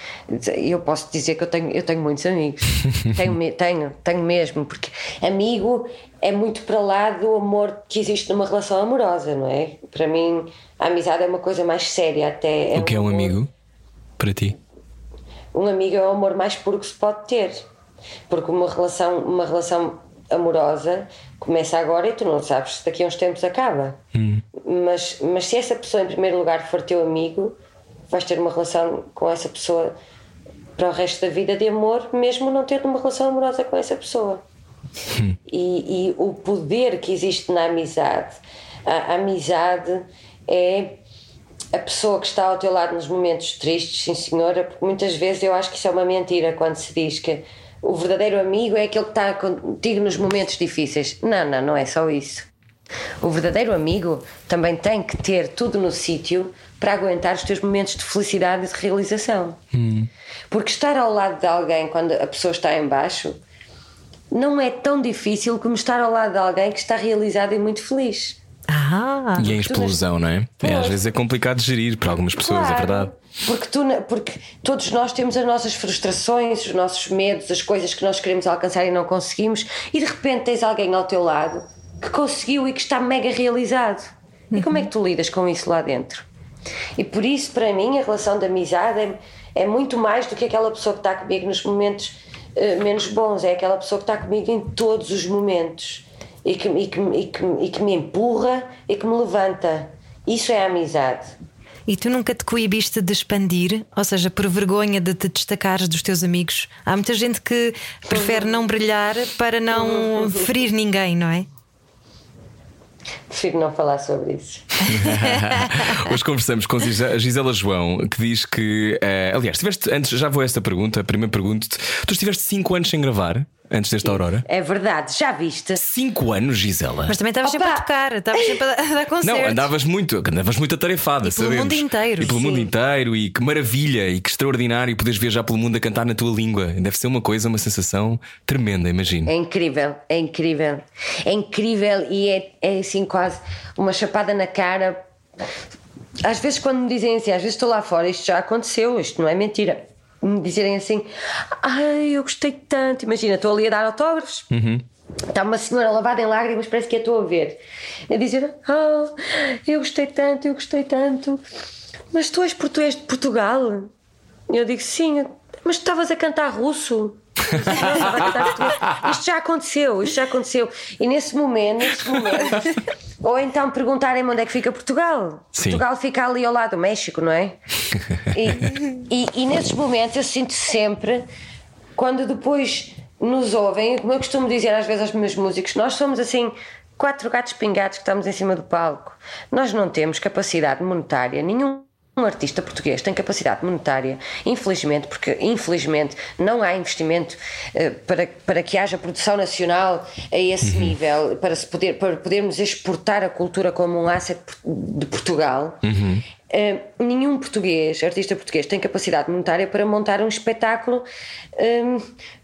Eu posso dizer que eu tenho, eu tenho muitos amigos. (laughs) tenho, tenho, tenho mesmo, porque amigo é muito para lá do amor que existe numa relação amorosa, não é? Para mim, a amizade é uma coisa mais séria, até. O que é um amor- amigo para ti? Um amigo é o amor mais puro que se pode ter. Porque uma relação, uma relação amorosa começa agora e tu não sabes se daqui a uns tempos acaba. Mas, mas se essa pessoa, em primeiro lugar, for teu amigo, vais ter uma relação com essa pessoa para o resto da vida de amor, mesmo não tendo uma relação amorosa com essa pessoa. (laughs) E, e o poder que existe na amizade. A, a amizade é a pessoa que está ao teu lado nos momentos tristes, sim senhora, porque muitas vezes eu acho que isso é uma mentira quando se diz que o verdadeiro amigo é aquele que está contigo nos momentos difíceis. Não, não, não é só isso. O verdadeiro amigo também tem que ter tudo no sítio para aguentar os teus momentos de felicidade e de realização. Porque estar ao lado de alguém quando a pessoa está em baixo não é tão difícil como estar ao lado de alguém que está realizado e muito feliz. Ah, E em explosão, não é? é? Às vezes é complicado de gerir para algumas pessoas, é Claro, verdade. Porque, tu, porque todos nós temos as nossas frustrações, os nossos medos, as coisas que nós queremos alcançar e não conseguimos, e de repente tens alguém ao teu lado que conseguiu e que está mega realizado. E como é que tu lidas com isso lá dentro? E por isso, para mim, a relação de amizade é, é muito mais do que aquela pessoa que está comigo nos momentos eh, menos bons, é aquela pessoa que está comigo em todos os momentos e que, e, que, e, que, e que me empurra e que me levanta. Isso é a amizade. e tu nunca te coibiste de expandir, ou seja, por vergonha de te destacares dos teus amigos? Há muita gente que prefere não brilhar para não ferir ninguém, não é? Prefiro não falar sobre isso. (laughs) Hoje conversamos com Gise- Gisela João, que diz que. eh, aliás, tiveste, antes já vou a esta pergunta. Primeiro pergunto-te: tu estiveste 5 anos sem gravar? Antes desta Aurora? É verdade, já viste? Cinco anos, Gisela. Mas também estavas sempre a tocar, estavas sempre a dar (laughs) concertos. Não, andavas muito, andavas muito atarefada, E pelo sabemos. mundo inteiro, E pelo sim. mundo inteiro, e que maravilha, e que extraordinário poderes viajar pelo mundo a cantar na tua língua. Deve ser uma coisa, uma sensação tremenda, imagino. É incrível, é incrível. É incrível e é, é assim quase uma chapada na cara. Às vezes, quando me dizem assim, às vezes estou lá fora, isto já aconteceu, isto não é mentira. Me dizerem assim, ai, eu gostei tanto. Imagina, estou ali a dar autógrafos. Está uma senhora lavada em lágrimas, parece que a estou a ver. A dizer, ah, eu gostei tanto, eu gostei tanto. Mas tu és português de Portugal? E eu digo, sim, mas tu estavas a cantar russo. Isto já aconteceu, isto já aconteceu. E nesse momento, nesse momento, ou então perguntarem-me onde é que fica Portugal. Sim. Portugal fica ali ao lado do México, não é? E, e, e nesses momentos eu sinto sempre, quando depois nos ouvem, como eu costumo dizer às vezes aos meus músicos, nós somos assim. Quatro gatos pingados que estamos em cima do palco. Nós não temos capacidade monetária, nenhum um artista português tem capacidade monetária, infelizmente, porque infelizmente não há investimento eh, para, para que haja produção nacional a esse nível, para, se poder, para podermos exportar a cultura como um asset de Portugal. Eh, nenhum português, artista português, tem capacidade monetária para montar um espetáculo eh,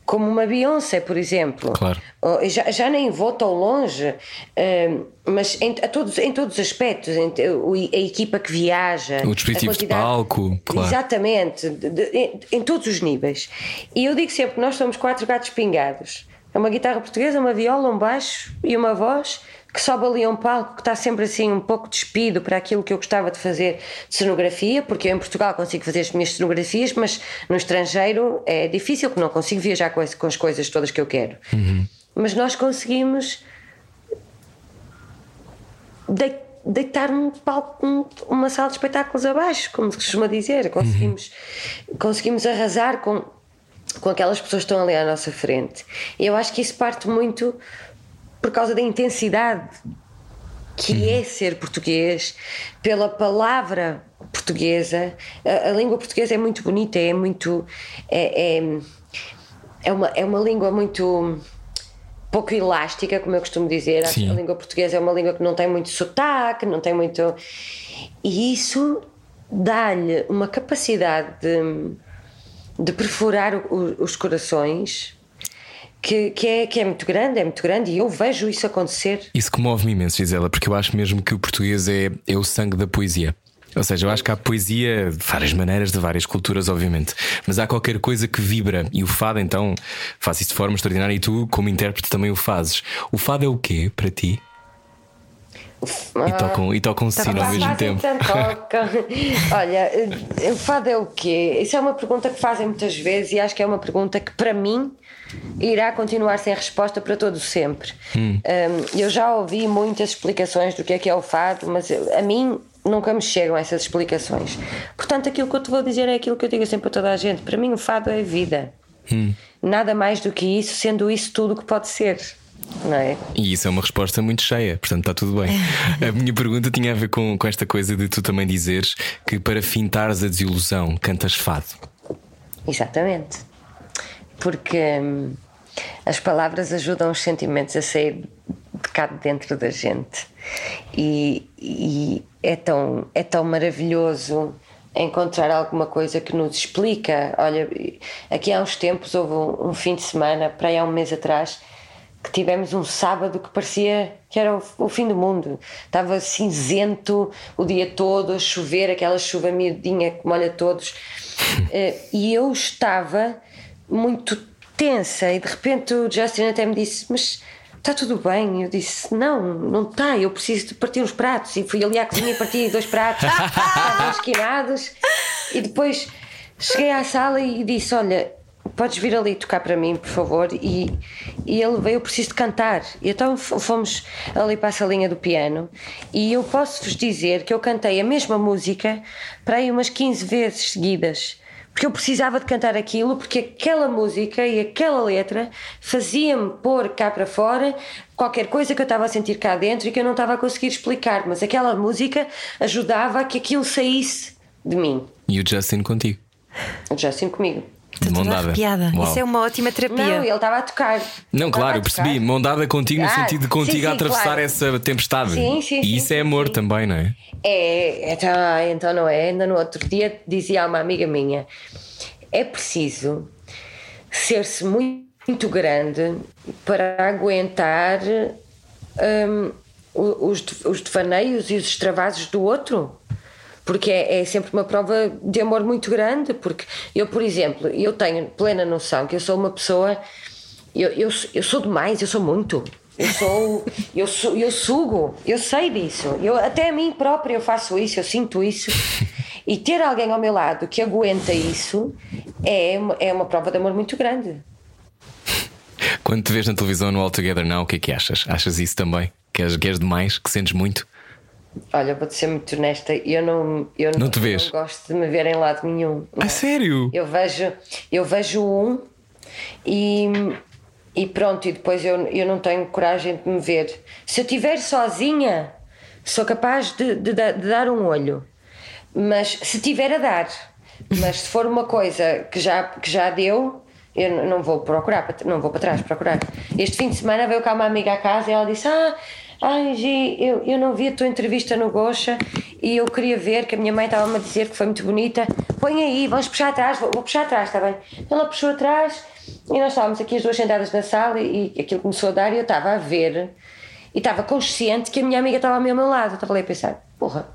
como uma Beyoncé, por exemplo. Claro. Oh, Já, já nem vou tão longe, eh, mas em, a todos, em todos os aspectos, a equipa que viaja, O dispositivo de palco, claro. Exatamente, de- de- em, em todos os níveis. E eu digo sempre que nós somos quatro gatos pingados: é uma guitarra portuguesa, uma viola, um baixo e uma voz que sobe ali a um palco que está sempre assim um pouco despido para aquilo que eu gostava de fazer de cenografia, porque eu em Portugal consigo fazer as minhas cenografias, mas no estrangeiro é difícil, porque não consigo viajar com, esse- com as coisas todas que eu quero. Mas nós conseguimos dei- deitar um palco, um- uma sala de espetáculos abaixo, como se costuma dizer. Conseguimos, conseguimos arrasar com, com aquelas pessoas que estão ali à nossa frente. E eu acho que isso parte muito por causa da intensidade que é ser português, pela palavra portuguesa. A, a língua portuguesa é muito bonita, é muito. É, é, é, uma, é uma língua muito pouco elástica, como eu costumo dizer. Acho que A língua portuguesa é uma língua que não tem muito sotaque, não tem muito. E isso dá-lhe uma capacidade de, de perfurar o- os corações que, que, é, que é muito grande, é muito grande, e eu vejo isso acontecer. Isso comove-me imenso, Gisela, porque eu acho mesmo que o português é, é o sangue da poesia. Ou seja, eu acho que há poesia de várias maneiras, de várias culturas, obviamente. Mas há qualquer coisa que vibra. E o fado, então, faz isso de forma extraordinária. E tu, como intérprete, também o fazes. O fado é o quê para ti? E tocam, e tocam sino ao mesmo Fazem tempo. toca. (laughs) Olha, eh, o fado é o quê? Isso é uma pergunta que fazem muitas vezes e acho que é uma pergunta que para mim irá continuar sem resposta para todo sempre. Hum. Um, eu já ouvi muitas explicações do que é que é o fado, mas a mim nunca me chegam essas explicações. Portanto, aquilo que eu te vou dizer é aquilo que eu digo sempre a toda a gente. Para mim, o fado é vida. Hum. Nada mais do que isso, sendo isso tudo o que pode ser. Não é? E isso é uma resposta muito cheia, portanto está tudo bem. (laughs) A minha pergunta tinha a ver com, com esta coisa de tu também dizeres que para fintares a desilusão cantas fado. Exatamente. Porque hum, as palavras ajudam os sentimentos a sair de cá de dentro da gente. E, e é, tão, é tão maravilhoso encontrar alguma coisa que nos explica. Olha, aqui há uns tempos houve um, fim de semana, para aí há um mês atrás, que tivemos um sábado que parecia que era o, o fim do mundo. Estava cinzento o dia todo, a chover, aquela chuva miudinha que molha todos. (laughs) Eh, e eu estava muito tensa e de repente o Justin até me disse: Mas está tudo bem? Eu disse: Não, não está, eu preciso de partir uns pratos. E fui ali à cozinha e parti dois pratos, (laughs) estavam esquinados. E depois cheguei à sala e disse: Olha, podes vir ali tocar para mim, por favor? E, e ele veio: Eu preciso de cantar. E então fomos ali para a salinha do piano. E eu posso-vos dizer que eu cantei a mesma música para aí umas 15 vezes seguidas. Porque eu precisava de cantar aquilo, porque aquela música e aquela letra fazia-me pôr cá para fora qualquer coisa que eu estava a sentir cá dentro e que eu não estava a conseguir explicar. Mas aquela música ajudava a que aquilo saísse de mim. E o Justin contigo. O Justin comigo. De mão Toda dada. arrepiada. Uau. Isso é uma ótima Não, terapia. ele estava a tocar. Não, claro, eu percebi. Mão dada contigo no Ah, sentido de contigo sim, a atravessar claro. essa tempestade. Sim, sim, e sim, isso é sim, amor sim. também, não é? É, então, então não é. Ainda no outro dia dizia a uma amiga minha: é preciso ser-se muito, muito grande para aguentar o- os, os devaneios e os extravasos do outro. Porque é, é sempre uma prova de amor muito grande. Porque eu, por exemplo, eu tenho plena noção que eu sou uma pessoa. Eu, eu, eu sou demais, eu sou muito. Eu sou, (laughs) eu sou, eu sugo, eu sei disso. Eu, até a mim própria eu faço isso, eu sinto isso. E ter alguém ao meu lado que aguenta isso é, é uma prova de amor muito grande. Quando te vês na televisão no All Together Now, o que é que achas? Achas isso também? Que és, que és demais? Que sentes muito? Olha, vou-te ser muito honesta, eu não, eu Não te vês? não gosto de me ver em lado nenhum. A sério? Eu vejo, eu vejo um e, e pronto, e depois eu, eu não tenho coragem de me ver. Se eu estiver sozinha, sou capaz de, de, de dar um olho, mas se tiver a dar, mas se for uma coisa que já, que já deu. Eu não vou procurar, não vou para trás procurar. Este fim de semana veio cá uma amiga à casa e ela disse: Ah, ai, Gi, eu, eu não vi a tua entrevista no Gocha e eu queria ver, que a minha mãe estava-me a dizer que foi muito bonita. Põe aí, vamos puxar atrás, vou, vou puxar atrás, está bem? Ela puxou atrás e nós estávamos aqui as duas sentadas na sala e, e aquilo começou a dar e eu estava a ver e estava consciente que a minha amiga estava ao meu lado. Eu estava ali a pensar: Porra,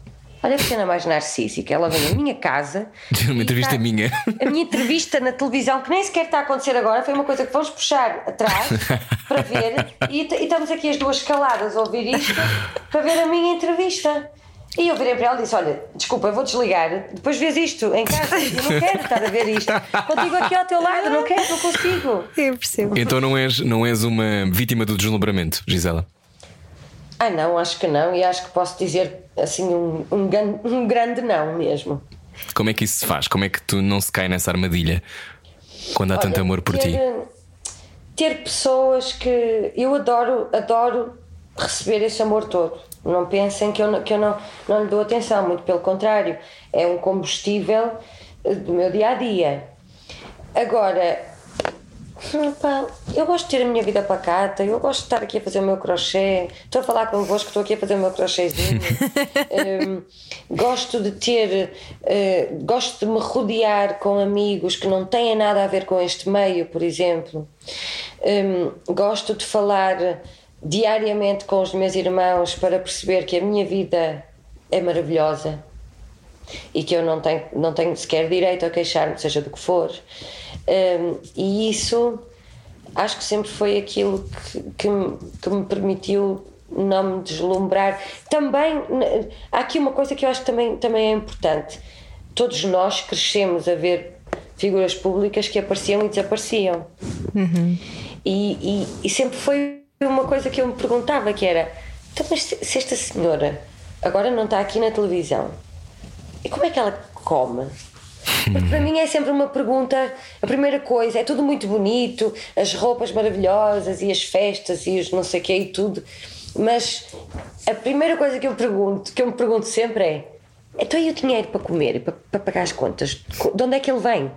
olha que cena mais narcísica. Ela vem à minha casa. (laughs) Uma entrevista está- minha. a minha entrevista na televisão, que nem sequer está a acontecer agora, foi uma coisa que vamos puxar atrás para ver e, e estamos aqui as duas caladas a ouvir isto para ver a minha entrevista. E eu virei para ela e disse: Olha, desculpa, eu vou desligar, depois vês isto em casa. Eu não quero estar a ver isto. Contigo aqui ao teu lado, não quero, não consigo. Eu percebo. Então não és, não és uma vítima do deslumbramento, Gisela? Ah, não, acho que não, e acho que posso dizer assim um, um, um grande não mesmo. Como é que isso se faz? Como é que tu não se cai nessa armadilha quando há tanto Olha, amor por ter, ti? Ter pessoas que eu adoro, adoro receber esse amor todo. Não pensem que eu, não, que eu não, não lhe dou atenção, muito pelo contrário, é um combustível eh, do meu dia a dia. Agora, pá, eu gosto de ter a minha vida pacata, eu gosto de estar aqui a fazer o meu crochê. Estou a falar convosco, estou aqui a fazer o meu crochêzinho. (laughs) Hum, gosto de ter, eh, gosto de me rodear com amigos que não têm nada a ver com este meio, por exemplo. Hum, gosto de falar diariamente com os meus irmãos para perceber que a minha vida é maravilhosa e que eu não tenho, não tenho sequer direito a queixar-me, seja do que for. Hum, e isso acho que sempre foi aquilo que, que, me, que me permitiu não me deslumbrar. Também há aqui uma coisa que eu acho que também, também é importante. Todos nós crescemos a ver figuras públicas que apareciam e desapareciam. E, e, e sempre foi uma coisa que eu me perguntava que era então, mas se, se esta senhora agora não está aqui na televisão e como é que ela come? Porque para mim é sempre uma pergunta. A primeira coisa é tudo muito bonito, as roupas maravilhosas e as festas e os não sei o que e tudo. Mas a primeira coisa que eu pergunto, que eu me pergunto sempre é: então e o dinheiro para comer e para, para pagar as contas? De onde é que ele vem?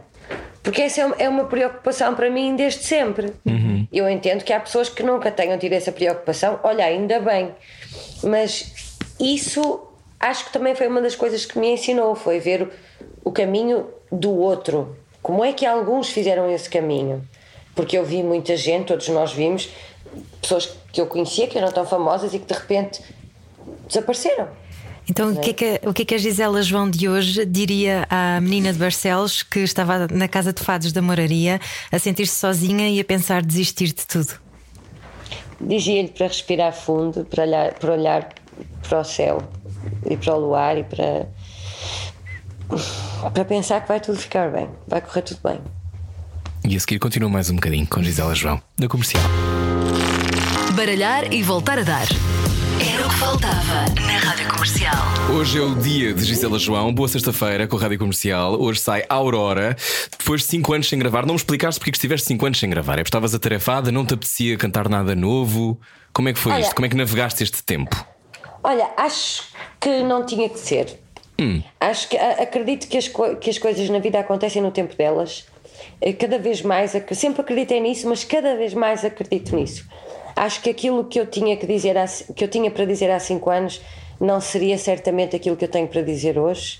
Porque essa é uma- é uma preocupação para mim desde sempre. Eu entendo que há pessoas que nunca tenham tido essa preocupação, olha, ainda bem. Mas isso acho que também foi uma das coisas que me ensinou, foi ver o, caminho do outro. Como é que alguns fizeram esse caminho? Porque eu vi muita gente, todos nós vimos, pessoas que eu conhecia que eram tão famosas e que de repente desapareceram. Então, o que, é que, o que é que a Gisela João de hoje diria à menina de Barcelos que estava na casa de fados da moraria a sentir-se sozinha e a pensar desistir de tudo? Dizia-lhe para respirar fundo, para olhar, para olhar para o céu e para o luar e para, para pensar que vai tudo ficar bem, vai correr tudo bem. E a seguir continua mais um bocadinho com Gisela João, da comercial. Baralhar e voltar a dar. Era o que faltava na Rádio Comercial. Hoje é o dia de Gisela João. Boa sexta-feira com a Rádio Comercial. Hoje sai Aurora. Depois de 5 anos sem gravar, não me explicaste porque é que estiveste 5 anos sem gravar. É porque estavas atarefada, não te apetecia cantar nada novo. Como é que foi Olha- isto? Como é que navegaste este tempo? Olha, acho que não tinha que ser. Acho que acredito que as, que as coisas na vida acontecem no tempo delas. eh, cada vez mais, sempre acreditei nisso, mas cada vez mais acredito nisso. Acho que aquilo que eu tinha que dizer há, que eu tinha para dizer há cinco anos não seria certamente aquilo que eu tenho para dizer hoje,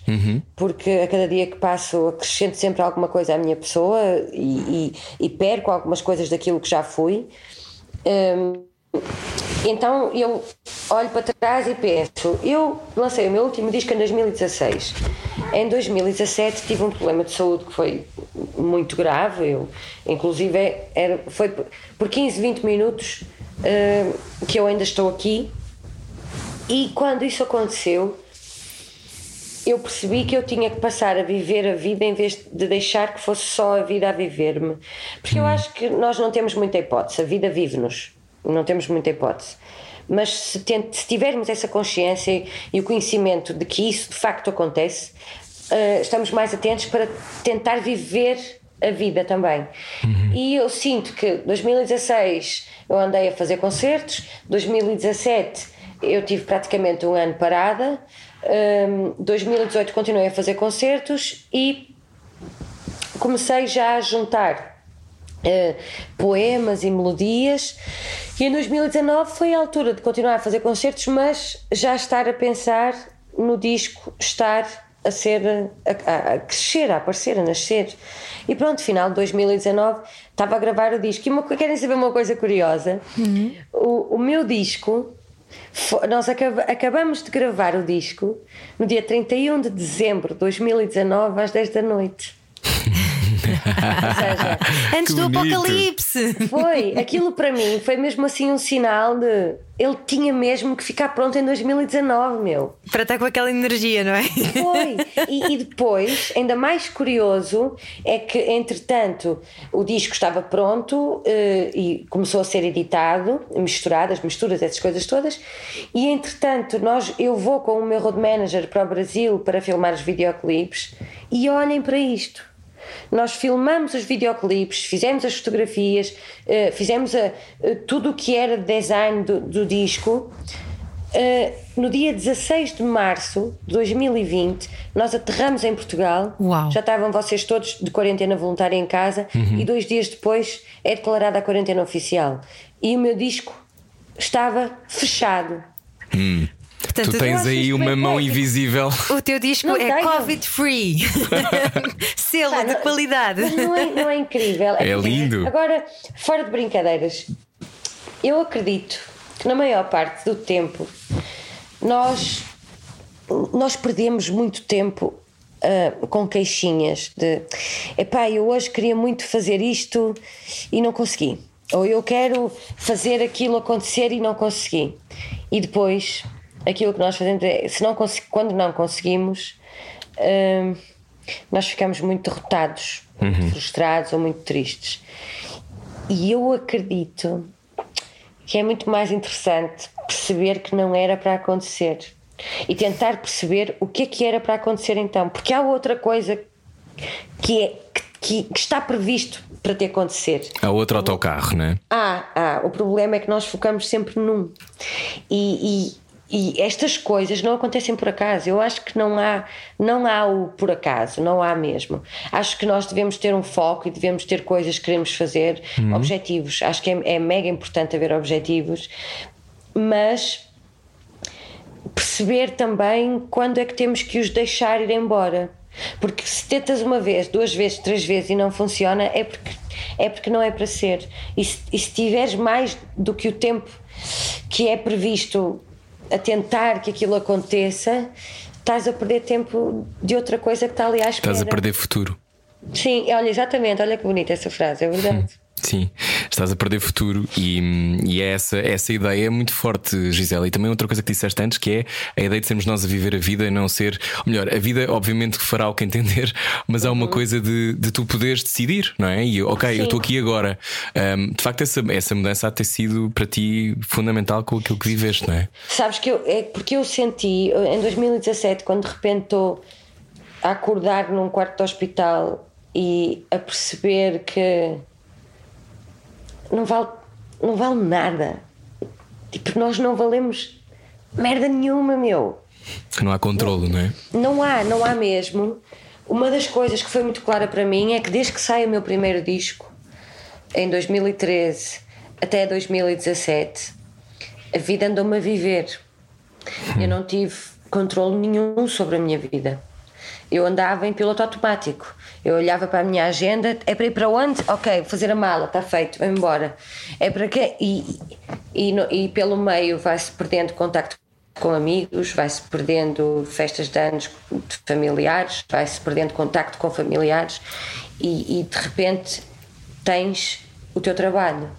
porque a cada dia que passo acrescento sempre alguma coisa à minha pessoa e, e- e perco algumas coisas daquilo que já fui. Hum, então eu olho para trás e penso: eu lancei o meu último disco em 2016. Em 2017 tive um problema de saúde que foi muito grave. Eu, inclusive, era, foi por- por 15, 20 minutos eh, que eu ainda estou aqui. E quando isso aconteceu, eu percebi que eu tinha que passar a viver a vida em vez de deixar que fosse só a vida a viver-me. Porque eu acho que nós não temos muita hipótese, a vida vive-nos, não temos muita hipótese. Mas se, tent- se tivermos essa consciência e o conhecimento de que isso de facto acontece, eh, estamos mais atentos para tentar viver a vida também. E eu sinto que 2016 eu andei a fazer concertos, 2017 eu tive praticamente um ano parada, hum, 2018 continuei a fazer concertos e comecei já a juntar eh, poemas e melodias. E em 2019 foi a altura de continuar a fazer concertos, mas já estar a pensar no disco, estar a ser a, a- crescer, a aparecer, a nascer. E pronto, final de 2019 estava a gravar o disco. E uma, querem saber uma coisa curiosa? O, o meu disco nós acaba- acabamos de gravar o disco no dia 31 de dezembro de 2019 às 10 da noite. (laughs) Seja, (laughs) Antes Que do bonito. apocalipse. foi, aquilo para mim foi mesmo assim um sinal de ele tinha mesmo que ficar pronto em 2019, meu. Para estar com aquela energia, não é? Foi. (laughs) E, e depois, ainda mais curioso, é que entretanto o disco estava pronto eh, e começou a ser editado, misturado, as misturas, essas coisas todas. E entretanto, nós, eu vou com o meu road manager para o Brasil para filmar os videoclipes e olhem para isto. Nós filmamos os videoclipes, fizemos as fotografias, eh, fizemos a- eh, tudo o que era design do, do disco. Eh, no dia 16 de março de 2020, nós aterramos em Portugal. Uau. Já estavam vocês todos de quarentena voluntária em casa Uhum. e dois dias depois é declarada a quarentena oficial. E o meu disco estava fechado. Portanto, tu tens aí uma mão bem. invisível. o teu disco Não é. Covid-free. (laughs) Selo Pá, de não- qualidade. Mas não é, não é incrível. É lindo. Agora, fora de brincadeiras, eu acredito que na maior parte do tempo nós, nós perdemos muito tempo ah, com queixinhas de epá, eu hoje queria muito fazer isto e não consegui. Ou eu quero fazer aquilo acontecer e não consegui. E depois, aquilo que nós fazemos é, se não quando não conseguimos, ah, nós ficamos muito derrotados, muito frustrados ou muito tristes. E eu acredito que é muito mais interessante perceber que não era para acontecer e tentar perceber o que é que era para acontecer então, porque há outra coisa que, é, que, que está previsto para te acontecer. Há outro autocarro, não é? Ah, ah, o problema é que nós focamos sempre num. E, e- e estas coisas não acontecem por acaso. Eu acho que não há, não há o por acaso, não há mesmo. Acho que nós devemos ter um foco e devemos ter coisas que queremos fazer, objetivos. Acho que é, é mega importante haver objetivos, mas perceber também quando é que temos que os deixar ir embora. Porque se tentas uma vez, duas vezes, três vezes e não funciona, é porque, é porque não é para ser. E se, e se tiveres mais do que o tempo que é previsto a tentar que aquilo aconteça, estás a perder tempo de outra coisa que está ali à espera. Estás a perder futuro. Sim, olha, exatamente, olha que bonita essa frase, é verdade. (laughs) Sim, estás a perder futuro e, e é essa, essa ideia é muito forte, Gisela. E também outra coisa que disseste antes, que é a ideia de sermos nós a viver a vida e não ser. Ou melhor, a vida, obviamente, que fará o que entender, (laughs) mas há uma coisa de, de tu poderes decidir, não é? E ok, eu Sim. estou aqui agora. Um, de facto, essa, essa mudança há de ter sido para ti fundamental com aquilo que viveste, não é? Sabes que eu, é porque eu senti em 2017, quando de repente estou a acordar num quarto de hospital e a perceber que não vale, não vale nada. Tipo, nós não valemos merda nenhuma, meu. Não há controlo, não é? Não há, não há mesmo. uma das coisas que foi muito clara para mim é que desde que sai o meu primeiro disco, em 2013 até 2017, a vida andou-me a viver. Eu não tive controle nenhum sobre a minha vida. Eu andava em piloto automático. Eu olhava para a minha agenda, é para ir para onde? Ok, vou fazer a mala, está feito, vou embora. É para quê? E, e, no- e pelo meio vai-se perdendo contacto com amigos, vai-se perdendo festas de anos de familiares, vai-se perdendo contacto com familiares e, e de repente tens o teu trabalho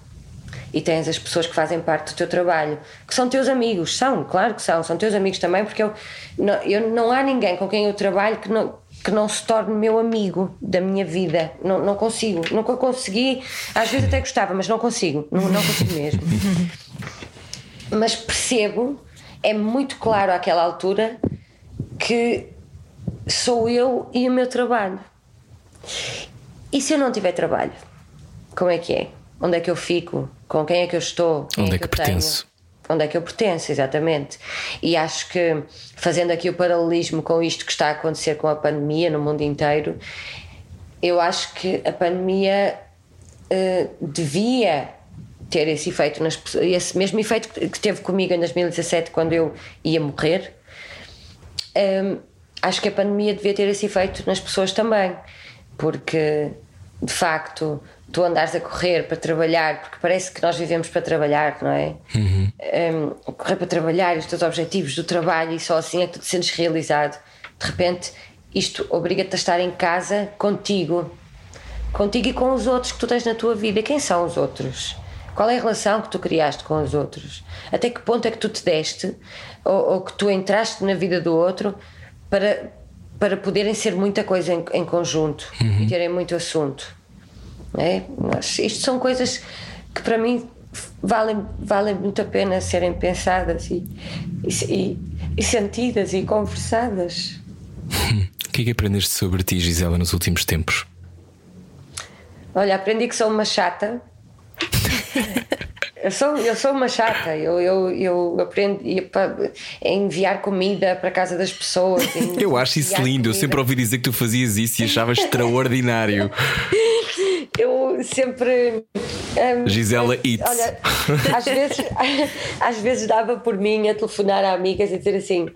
e tens as pessoas que fazem parte do teu trabalho, que são teus amigos, são, claro que são, são teus amigos também, porque eu não, eu, não há ninguém com quem eu trabalho que não, que não se torne meu amigo da minha vida. Não, não consigo, nunca consegui, às vezes até gostava, mas não consigo, não, não consigo mesmo. (laughs) Mas percebo, é muito claro àquela altura que sou eu e o meu trabalho. E se eu não tiver trabalho? Como é que é? Onde é que eu fico? Com quem é que eu estou? Quem Onde é que eu tenho? pertenço? Onde é que eu pertenço, exatamente. E acho que, fazendo aqui o paralelismo com isto que está a acontecer com a pandemia no mundo inteiro, eu acho que a pandemia eh, devia ter esse efeito nas esse mesmo efeito que teve comigo em 2017 quando eu ia morrer. Hum, acho que a pandemia devia ter esse efeito nas pessoas também, porque de facto tu andares a correr para trabalhar, porque parece que nós vivemos para trabalhar, não é? Hum, correr para trabalhar, os teus objetivos do trabalho e só assim é que tu te sentes realizado. De repente, isto obriga-te a estar em casa contigo, contigo e com os outros que tu tens na tua vida. Quem são os outros? Qual é a relação que tu criaste com os outros? Até que ponto é que tu te deste ou, ou que tu entraste na vida do outro para, para poderem ser muita coisa em, em conjunto e terem muito assunto? É? Mas isto são coisas que para mim valem, valem muito a pena serem pensadas e, e, e sentidas e conversadas. O que é que aprendeste sobre ti, Gisela, nos últimos tempos? Olha, aprendi que sou uma chata. Eu sou, eu sou uma chata, eu, eu, eu aprendi a enviar comida para a casa das pessoas. Eu acho isso lindo. Eu comida. sempre ouvi dizer que tu fazias isso e achava extraordinário. (laughs) Eu sempre. hum, Gisela Eats. Olha, às vezes, (laughs) às vezes dava por mim a telefonar a amigas e dizer assim: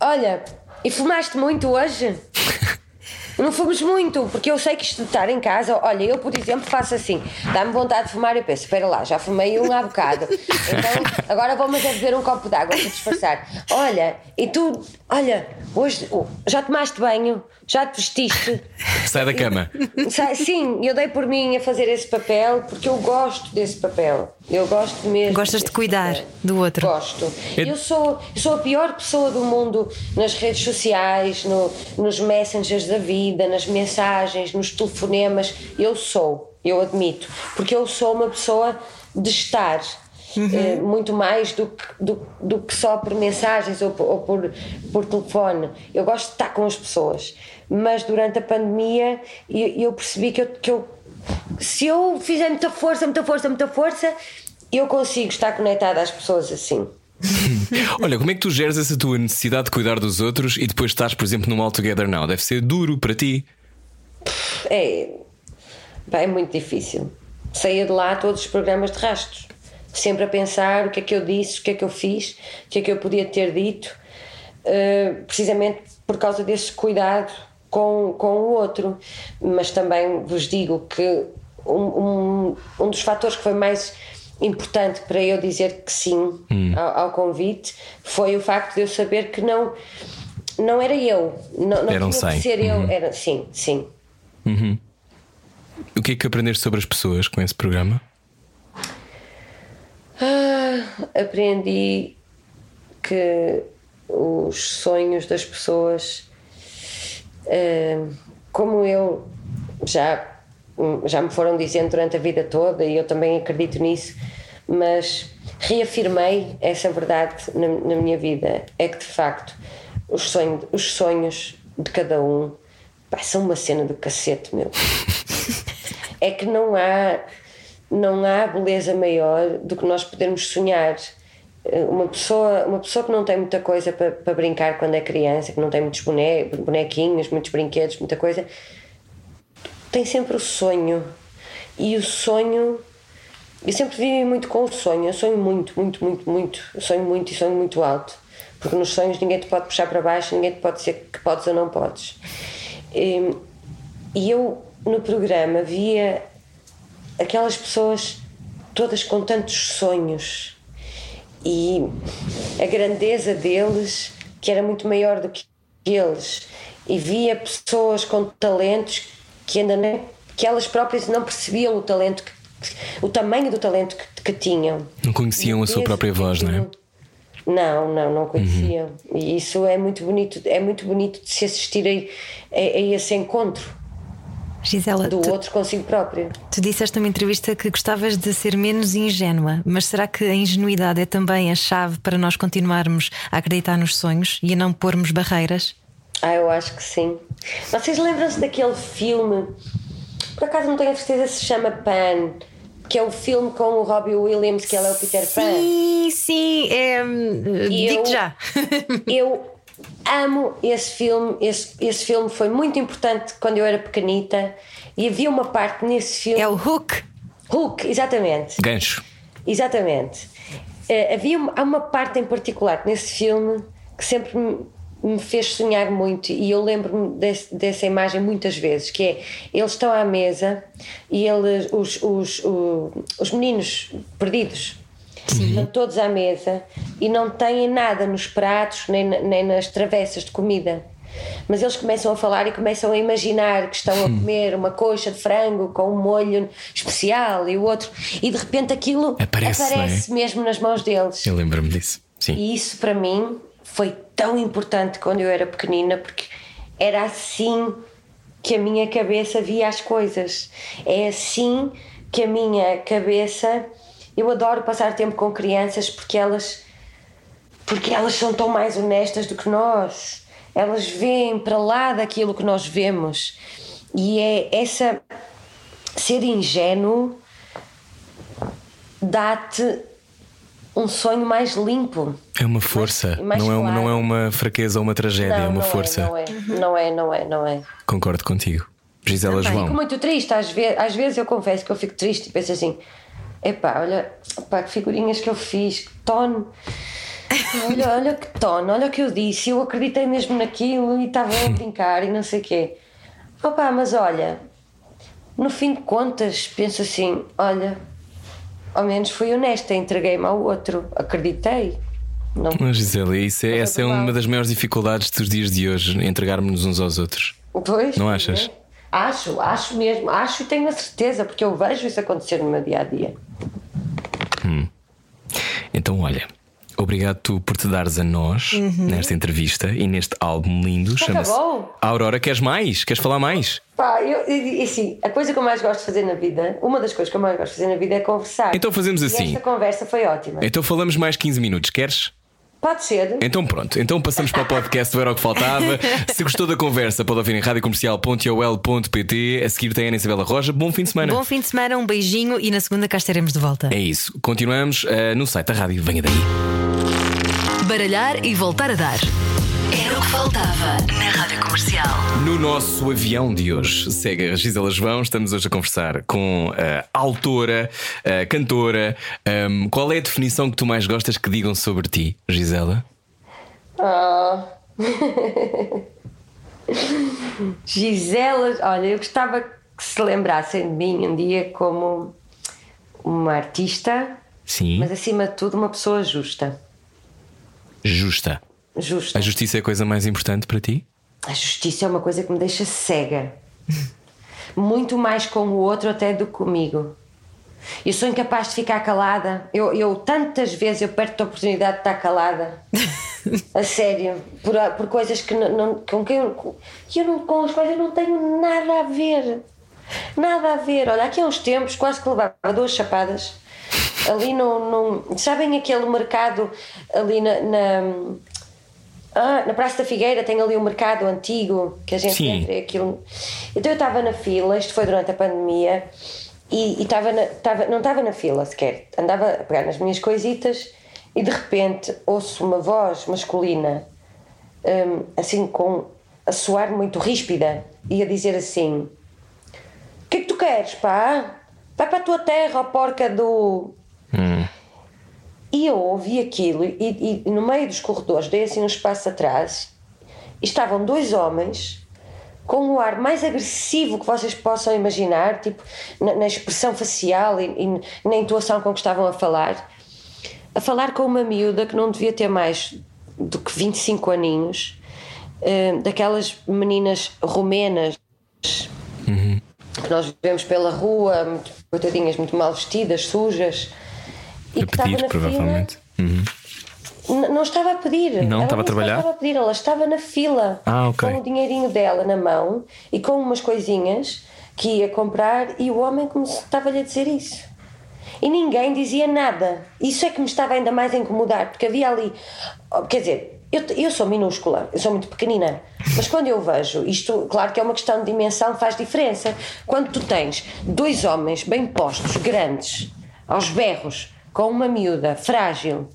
Olha, e fumaste muito hoje? (laughs) Não fomos muito, porque eu sei que isto de estar em casa, olha, eu por exemplo faço assim, dá-me vontade de fumar e eu penso, espera lá, já fumei um há bocado, então agora vou mas é beber um copo de água para disfarçar. Olha, e tu, olha, hoje oh, já tomaste banho, já te vestiste, (laughs) Sai da cama. Sim, eu dei por mim a fazer esse papel porque eu gosto desse papel. Eu gosto mesmo. Gostas de cuidar papel. do outro. Gosto. É- Eu sou, eu sou a pior pessoa do mundo nas redes sociais, no, nos messengers da vida, nas mensagens, nos telefonemas. Eu sou, eu admito. Porque eu sou uma pessoa de estar. Eh, muito mais do que, do, do que só por mensagens ou, por- ou por, por telefone. Eu gosto de estar com as pessoas. Mas durante a pandemia eu, eu percebi que eu, que eu se eu fizer muita força, muita força, muita força, eu consigo estar conectada às pessoas assim. (laughs) Olha, como é que tu geres essa tua necessidade de cuidar dos outros e depois estás, por exemplo, num All Together Now? Deve ser duro para ti. É, é muito difícil. Saía de lá todos os programas de rastros, sempre a pensar o que é que eu disse, o que é que eu fiz, o que é que eu podia ter dito, eh, precisamente por causa desse cuidado com, com o outro. Mas também vos digo que um, um, um dos fatores que foi mais importante para eu dizer que sim ao, ao convite foi o facto de eu saber que não. Não era eu, não, não Eram tinha que cem. ser eu, era sim, sim. O que é que aprendeste sobre as pessoas com esse programa? Ah, aprendi que os sonhos das pessoas, ah, como eu já, já me foram dizendo durante a vida toda, e eu também acredito nisso, mas reafirmei essa verdade na, na minha vida: é que de facto os sonhos, os sonhos de cada um pá, são uma cena do cacete, meu. (laughs) é que não há não há beleza maior do que nós podermos sonhar eh, uma pessoa, uma pessoa que não tem muita coisa para, para brincar quando é criança, que não tem muitos bone- bonequinhos, muitos brinquedos, muita coisa, tem sempre o sonho. E o sonho. Eu sempre vivi muito com o sonho. Eu sonho muito, muito, muito, muito. Eu sonho muito e sonho muito alto. Porque nos sonhos ninguém te pode puxar para baixo, ninguém te pode dizer que podes ou não podes. E, e eu, no programa, via aquelas pessoas todas com tantos sonhos e a grandeza deles que era muito maior do que eles e via pessoas com talentos que ainda nem que elas próprias não percebiam o talento que, o tamanho do talento que, que tinham Não conheciam a sua própria voz, não é? Uhum. não, não, não conheciam. E isso é muito bonito, é muito bonito de se assistir a, a, a esse encontro Gisela, do tu, outro consigo próprio. tu disseste numa entrevista que gostavas de ser menos ingênua, mas será que a ingenuidade é também a chave para nós continuarmos a acreditar nos sonhos e a não pormos barreiras? Ah, eu acho que sim. Vocês lembram-se daquele filme? Por acaso não tenho a certeza se chama Pan, que é o filme com o Robbie Williams, que ele é o Peter Pan. Sim, sim, é. Eu- Digo já. Eu (laughs) amo esse filme. Esse, esse filme foi muito importante quando eu era pequenita. E havia uma parte nesse filme. É o Hook. Hulk, exatamente. Gancho. Exatamente. Eh, havia uma, há uma parte em particular nesse filme que sempre me, me fez sonhar muito e eu lembro-me desse- dessa imagem muitas vezes, que é eles estão à mesa e eles, os, os, o- os meninos perdidos estão todos à mesa e não têm nada nos pratos nem, nem nas travessas de comida. Mas eles começam a falar e começam a imaginar que estão a comer uma coxa de frango com um molho especial e o outro, e de repente aquilo Aparece, não é? mesmo nas mãos deles. Eu lembro-me disso. Sim. E isso para mim foi tão importante quando eu era pequenina, porque era assim que a minha cabeça via as coisas. É assim que a minha cabeça. Eu adoro passar tempo com crianças porque elas. porque elas são tão mais honestas do que nós. Elas veem para lá daquilo que nós vemos. E é essa. ser ingênuo dá-te um sonho mais limpo. É uma força. e mais não, é uma, claro. não é uma fraqueza ou uma tragédia, é uma não força. É, não, é, não é, não é, não é. Concordo contigo. Gisela Fico João. muito triste, às vezes, às vezes eu confesso que eu fico triste e penso assim: epá, olha, epá, que figurinhas que eu fiz, que tono. Olha, olha que tono, olha o que eu disse, eu acreditei mesmo naquilo e estava a brincar e não sei o quê. Opá, mas olha, no fim de contas, penso assim: olha, ao menos fui honesta, entreguei-me ao outro, acreditei. Não, Mas, Gisela, isso é, Não essa é uma das maiores dificuldades dos dias de hoje, entregarmos-nos uns aos outros. Pois, Não achas? é. Acho, acho mesmo, acho e tenho a certeza, porque eu vejo isso acontecer no meu dia a dia. Então, olha, obrigado tu por te dares a nós nesta entrevista e neste álbum lindo. Chama-se? Aurora. Queres mais? Queres falar mais? Pá, eu, e, e assim, a coisa que eu mais gosto de fazer na vida, uma das coisas que eu mais gosto de fazer na vida é conversar. Então fazemos E assim. esta conversa foi ótima. Então falamos mais 15 minutos, queres? Pode ser. Então pronto, então passamos para o podcast do Era o que Faltava. (laughs) Se gostou da conversa, pode ouvir em radiocomercial.ol.pt. A seguir tem a Ana Isabela Roja. Bom fim de semana. Bom fim de semana, um beijinho e na segunda cá estaremos de volta. É isso. Continuamos eh, no site da rádio. Venha daí. Baralhar e voltar a dar. Era o que faltava na Rádio Comercial. No nosso avião de hoje segue a Gisela João. Estamos hoje a conversar com a autora, a cantora. Ahm, qual é a definição que tu mais gostas que digam sobre ti, Gisela? Ah. (laughs) Gisela, olha, eu gostava que se lembrassem de mim um dia como uma artista, Sim. mas acima de tudo uma pessoa justa. Justa. Justa. A justiça é a coisa mais importante para ti? A justiça é uma coisa que me deixa cega. Muito mais com o outro até do que comigo. Eu sou incapaz de ficar calada. Eu, eu tantas vezes eu perco a oportunidade de estar calada. (laughs) A sério. Por, por coisas que não, não- com quem eu, que eu não, com as quais eu não tenho nada a ver. Nada a ver. Olha, aqui há uns tempos quase que levava duas chapadas. Ali no, no sabem aquele mercado ali na, na ah, na Praça da Figueira tem ali um mercado antigo que a gente Sim. entra aquilo. Então eu estava na fila, isto foi durante a pandemia, e e estava na- estava- não estava na fila sequer. Andava a pegar nas minhas coisitas e de repente ouço uma voz masculina, hum, assim com a soar muito ríspida e a dizer assim: O que é que tu queres, pá? Vai para a tua terra, ó porca do. E eu ouvi aquilo e, e no meio dos corredores, dei assim um espaço atrás, estavam dois homens com o ar mais agressivo que vocês possam imaginar, tipo na, na expressão facial e, e na intuação com que estavam a falar, a falar com uma miúda que não devia ter mais do que 25 aninhos, eh, daquelas meninas romenas que nós vemos pela rua, muito, coitadinhas, muito mal vestidas, sujas. E A que estava pedir, na provavelmente. Uhum. Não estava a pedir. Não, Ela estava a trabalhar? Estava a pedir, ela estava na fila. Ah, ok. Com o dinheirinho dela na mão e com umas coisinhas que ia comprar e o homem estava-lhe a dizer isso. E ninguém dizia nada. Isso é que me estava ainda mais a incomodar, porque havia ali. oh, Quer dizer, eu, eu sou minúscula, eu sou muito pequenina, mas quando eu vejo, isto, claro que é uma questão de dimensão, faz diferença. Quando tu tens dois homens bem postos, grandes, aos berros, com uma miúda frágil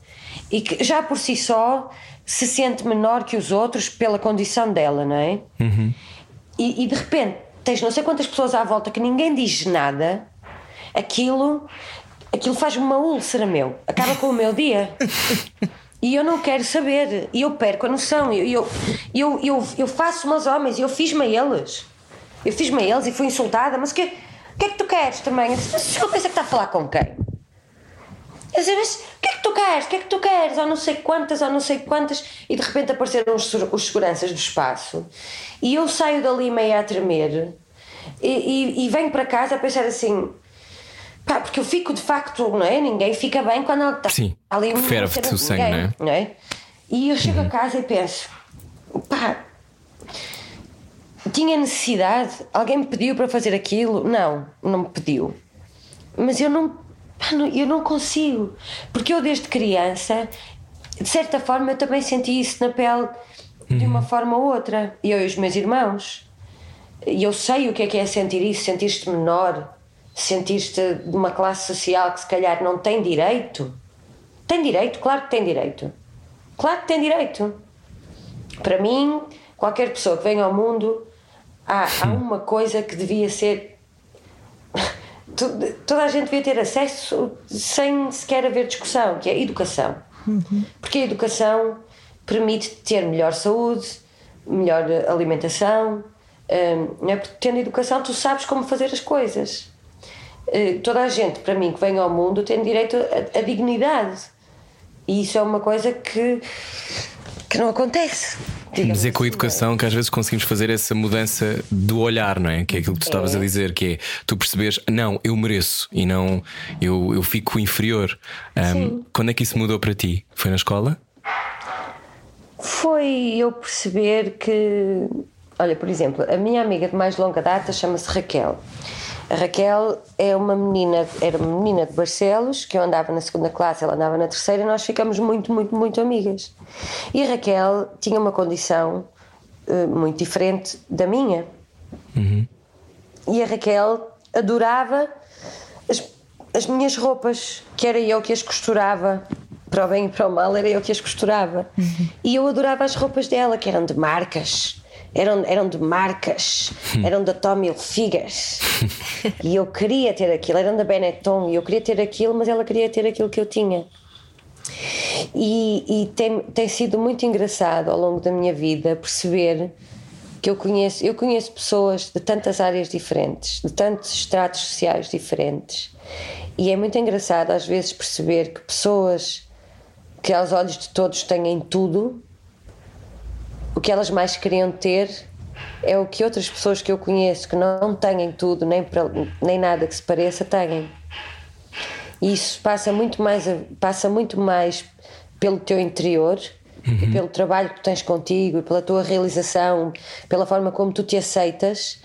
e que já por si só se sente menor que os outros pela condição dela, não é? E, e de repente tens não sei quantas pessoas à volta que ninguém diz nada, aquilo, aquilo faz-me uma úlcera, meu. Acaba com o meu dia. (laughs) E eu não quero saber. E eu perco a noção. Eu, eu, eu, eu, eu faço umas homens e eu fiz-me a eles. Eu fiz-me a eles e fui insultada. Mas o que, que é que tu queres também? Eu disse, Mas desculpa, pensa que está a falar com quem? Eu disse, mas o que é que tu queres? O que é que tu queres? Ou não sei quantas, ou não sei quantas. E de repente apareceram os, os seguranças do espaço. E eu saio dali meio a tremer. E, e, e venho para casa a pensar assim. Pá, porque eu fico de facto, não é? Ninguém fica bem quando ela está Sim, ali uma ferve-te o sangue, não é? não é? E eu chego a casa e penso, pá, tinha necessidade? Alguém me pediu para fazer aquilo? Não, não me pediu. Mas eu não, eu não consigo. Porque eu desde criança, de certa forma, eu também senti isso na pele de uma forma ou outra. Eu e os meus irmãos. E eu sei o que é que é sentir isso, sentir-te menor, sentir-te de uma classe social que se calhar não tem direito. Tem direito, claro que tem direito. Claro que tem direito. Para mim, qualquer pessoa que venha ao mundo, há, há uma coisa que devia ser. To- Toda a gente devia ter acesso sem sequer haver discussão, que é a educação. Porque a educação permite ter melhor saúde, melhor alimentação, não é? porque tendo educação tu sabes como fazer as coisas. Eh, Toda a gente, para mim, que vem ao mundo tem direito a dignidade. E isso é uma coisa que, que não acontece. É com a educação que às vezes conseguimos fazer essa mudança do olhar, não é? Que é aquilo que tu estavas É. a dizer, que é tu percebes, não, eu mereço e não eu, eu fico inferior. Ahm, quando é que isso mudou para ti? Foi na escola? Foi eu perceber que, olha, por exemplo, a minha amiga de mais longa data chama-se Raquel. A Raquel é uma menina, era uma menina de Barcelos, que eu andava na segunda classe, ela andava na terceira, e nós ficamos muito, muito, muito amigas. E a Raquel tinha uma condição eh, muito diferente da minha. E a Raquel adorava as, as minhas roupas, que era eu que as costurava. Para o bem e para o mal, era eu que as costurava. E eu adorava as roupas dela, que eram de marcas. Eram, eram de marcas, eram da Tommy Hilfiger. (laughs) e eu queria ter aquilo, eram da Benetton. E eu queria ter aquilo, mas ela queria ter aquilo que eu tinha. E, e tem, tem sido muito engraçado ao longo da minha vida perceber que eu conheço, eu conheço pessoas de tantas áreas diferentes, de tantos estratos sociais diferentes. E é muito engraçado às vezes perceber que pessoas que aos olhos de todos têm tudo, o que elas mais queriam ter é o que outras pessoas que eu conheço que não têm tudo, nem, para- nem nada que se pareça, têm. E isso passa muito mais, passa muito mais pelo teu interior e pelo trabalho que tu tens contigo e pela tua realização, pela forma como tu te aceitas,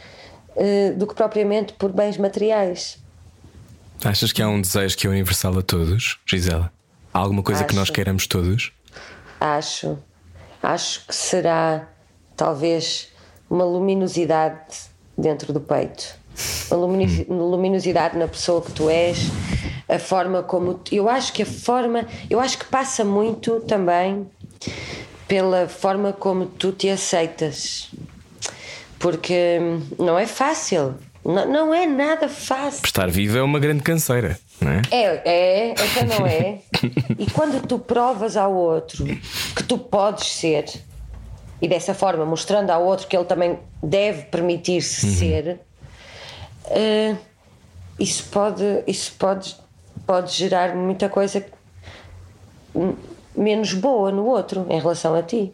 eh, do que propriamente por bens materiais. Achas que há um desejo que é universal a todos, Gisela? Há alguma coisa que nós Acho. queiramos todos? Acho, acho que será talvez uma luminosidade dentro do peito, uma lumini- luminosidade na pessoa que tu és, a forma como. Eu acho que a forma. Eu acho que passa muito também pela forma como tu te aceitas. Porque não é fácil. Não, não é nada fácil. Estar vivo é uma grande canseira, não é? É, é, até não é. (laughs) e quando tu provas ao outro que tu podes ser, e dessa forma mostrando ao outro que ele também deve permitir-se ser, eh, isso pode, isso pode, pode gerar muita coisa menos boa no outro em relação a ti.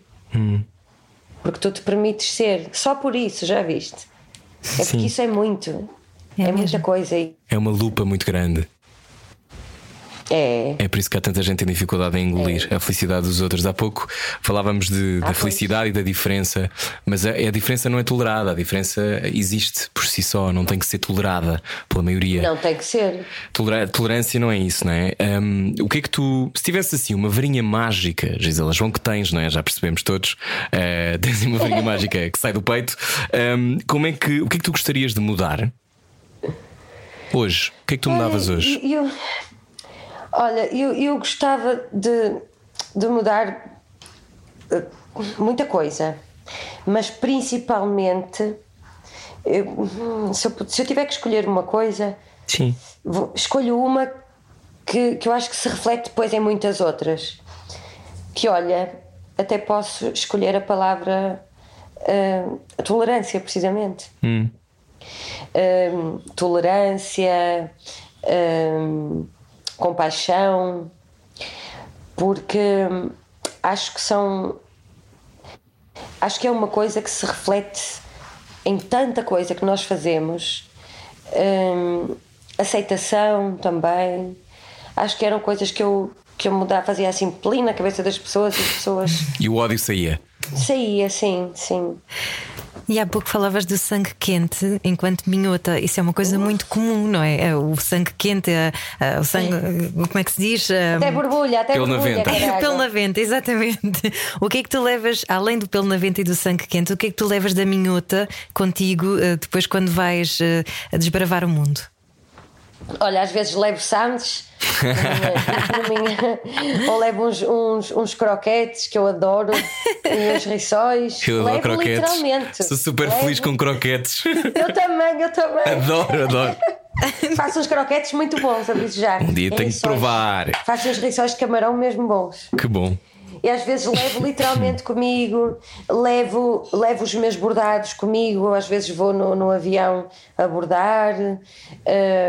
Porque tu te permites ser, só por isso, já viste? É Sim. porque isso é muito. É, muita coisa. É uma lupa muito grande. É. É por isso que há tanta gente em dificuldade em engolir a felicidade dos outros. Há pouco falávamos de, da felicidade e da diferença, mas a, a diferença não é tolerada, a diferença existe por si só, não tem que ser tolerada pela maioria. Não tem que ser. Tolera- tolerância não é isso, não é? Hum, o que é que tu, se tivesse assim uma varinha mágica, Gisela João, que tens, não é? Já percebemos todos, eh, (laughs) tens uma varinha mágica que sai do peito. hum, como é que, o que é que tu gostarias de mudar hoje? O que é que tu mudavas hoje? Eu, olha, eu, eu gostava de, de mudar eh, muita coisa, mas principalmente eu- hum, se, eu, se eu tiver que escolher uma coisa, Sim. vou- escolho uma que, que eu acho que se reflete depois em muitas outras. Que olha, até posso escolher a palavra eh, tolerância, precisamente. Hum. Hum, tolerância, hum, compaixão, porque acho que são. Acho que é uma coisa que se reflete em tanta coisa que nós fazemos. Hum, aceitação também. Acho que eram coisas que eu, que eu mudava, fazia assim, plim na cabeça das pessoas e as pessoas (laughs) E o ódio saía. saía, sim, sim. E há pouco falavas do sangue quente enquanto minhota. Isso é uma coisa muito comum, não é? É O sangue quente, é, é, o sangue. Como é que se diz? Até borbulha, até Pelo na borbulha. venta. caralho. (laughs) Pelo na venta, exatamente. O que é que tu levas, além do pelo na venta e do sangue quente, o que é que tu levas da minhota contigo eh, depois quando vais eh, a desbravar o mundo? Olha, às vezes levo sandes (laughs) ou levo uns, uns, uns croquetes que eu adoro e uns rissóis. Eu adoro levo croquetes. literalmente. Sou super Levo- feliz com croquetes. Eu também, eu também. adoro, adoro. (laughs) Faço uns croquetes muito bons, aviso já. Um dia E tenho que rissóis. provar. Faço uns rissóis de camarão mesmo bons. Que bom. E às vezes levo literalmente comigo, levo, levo os meus bordados comigo, às vezes vou no, no avião a bordar,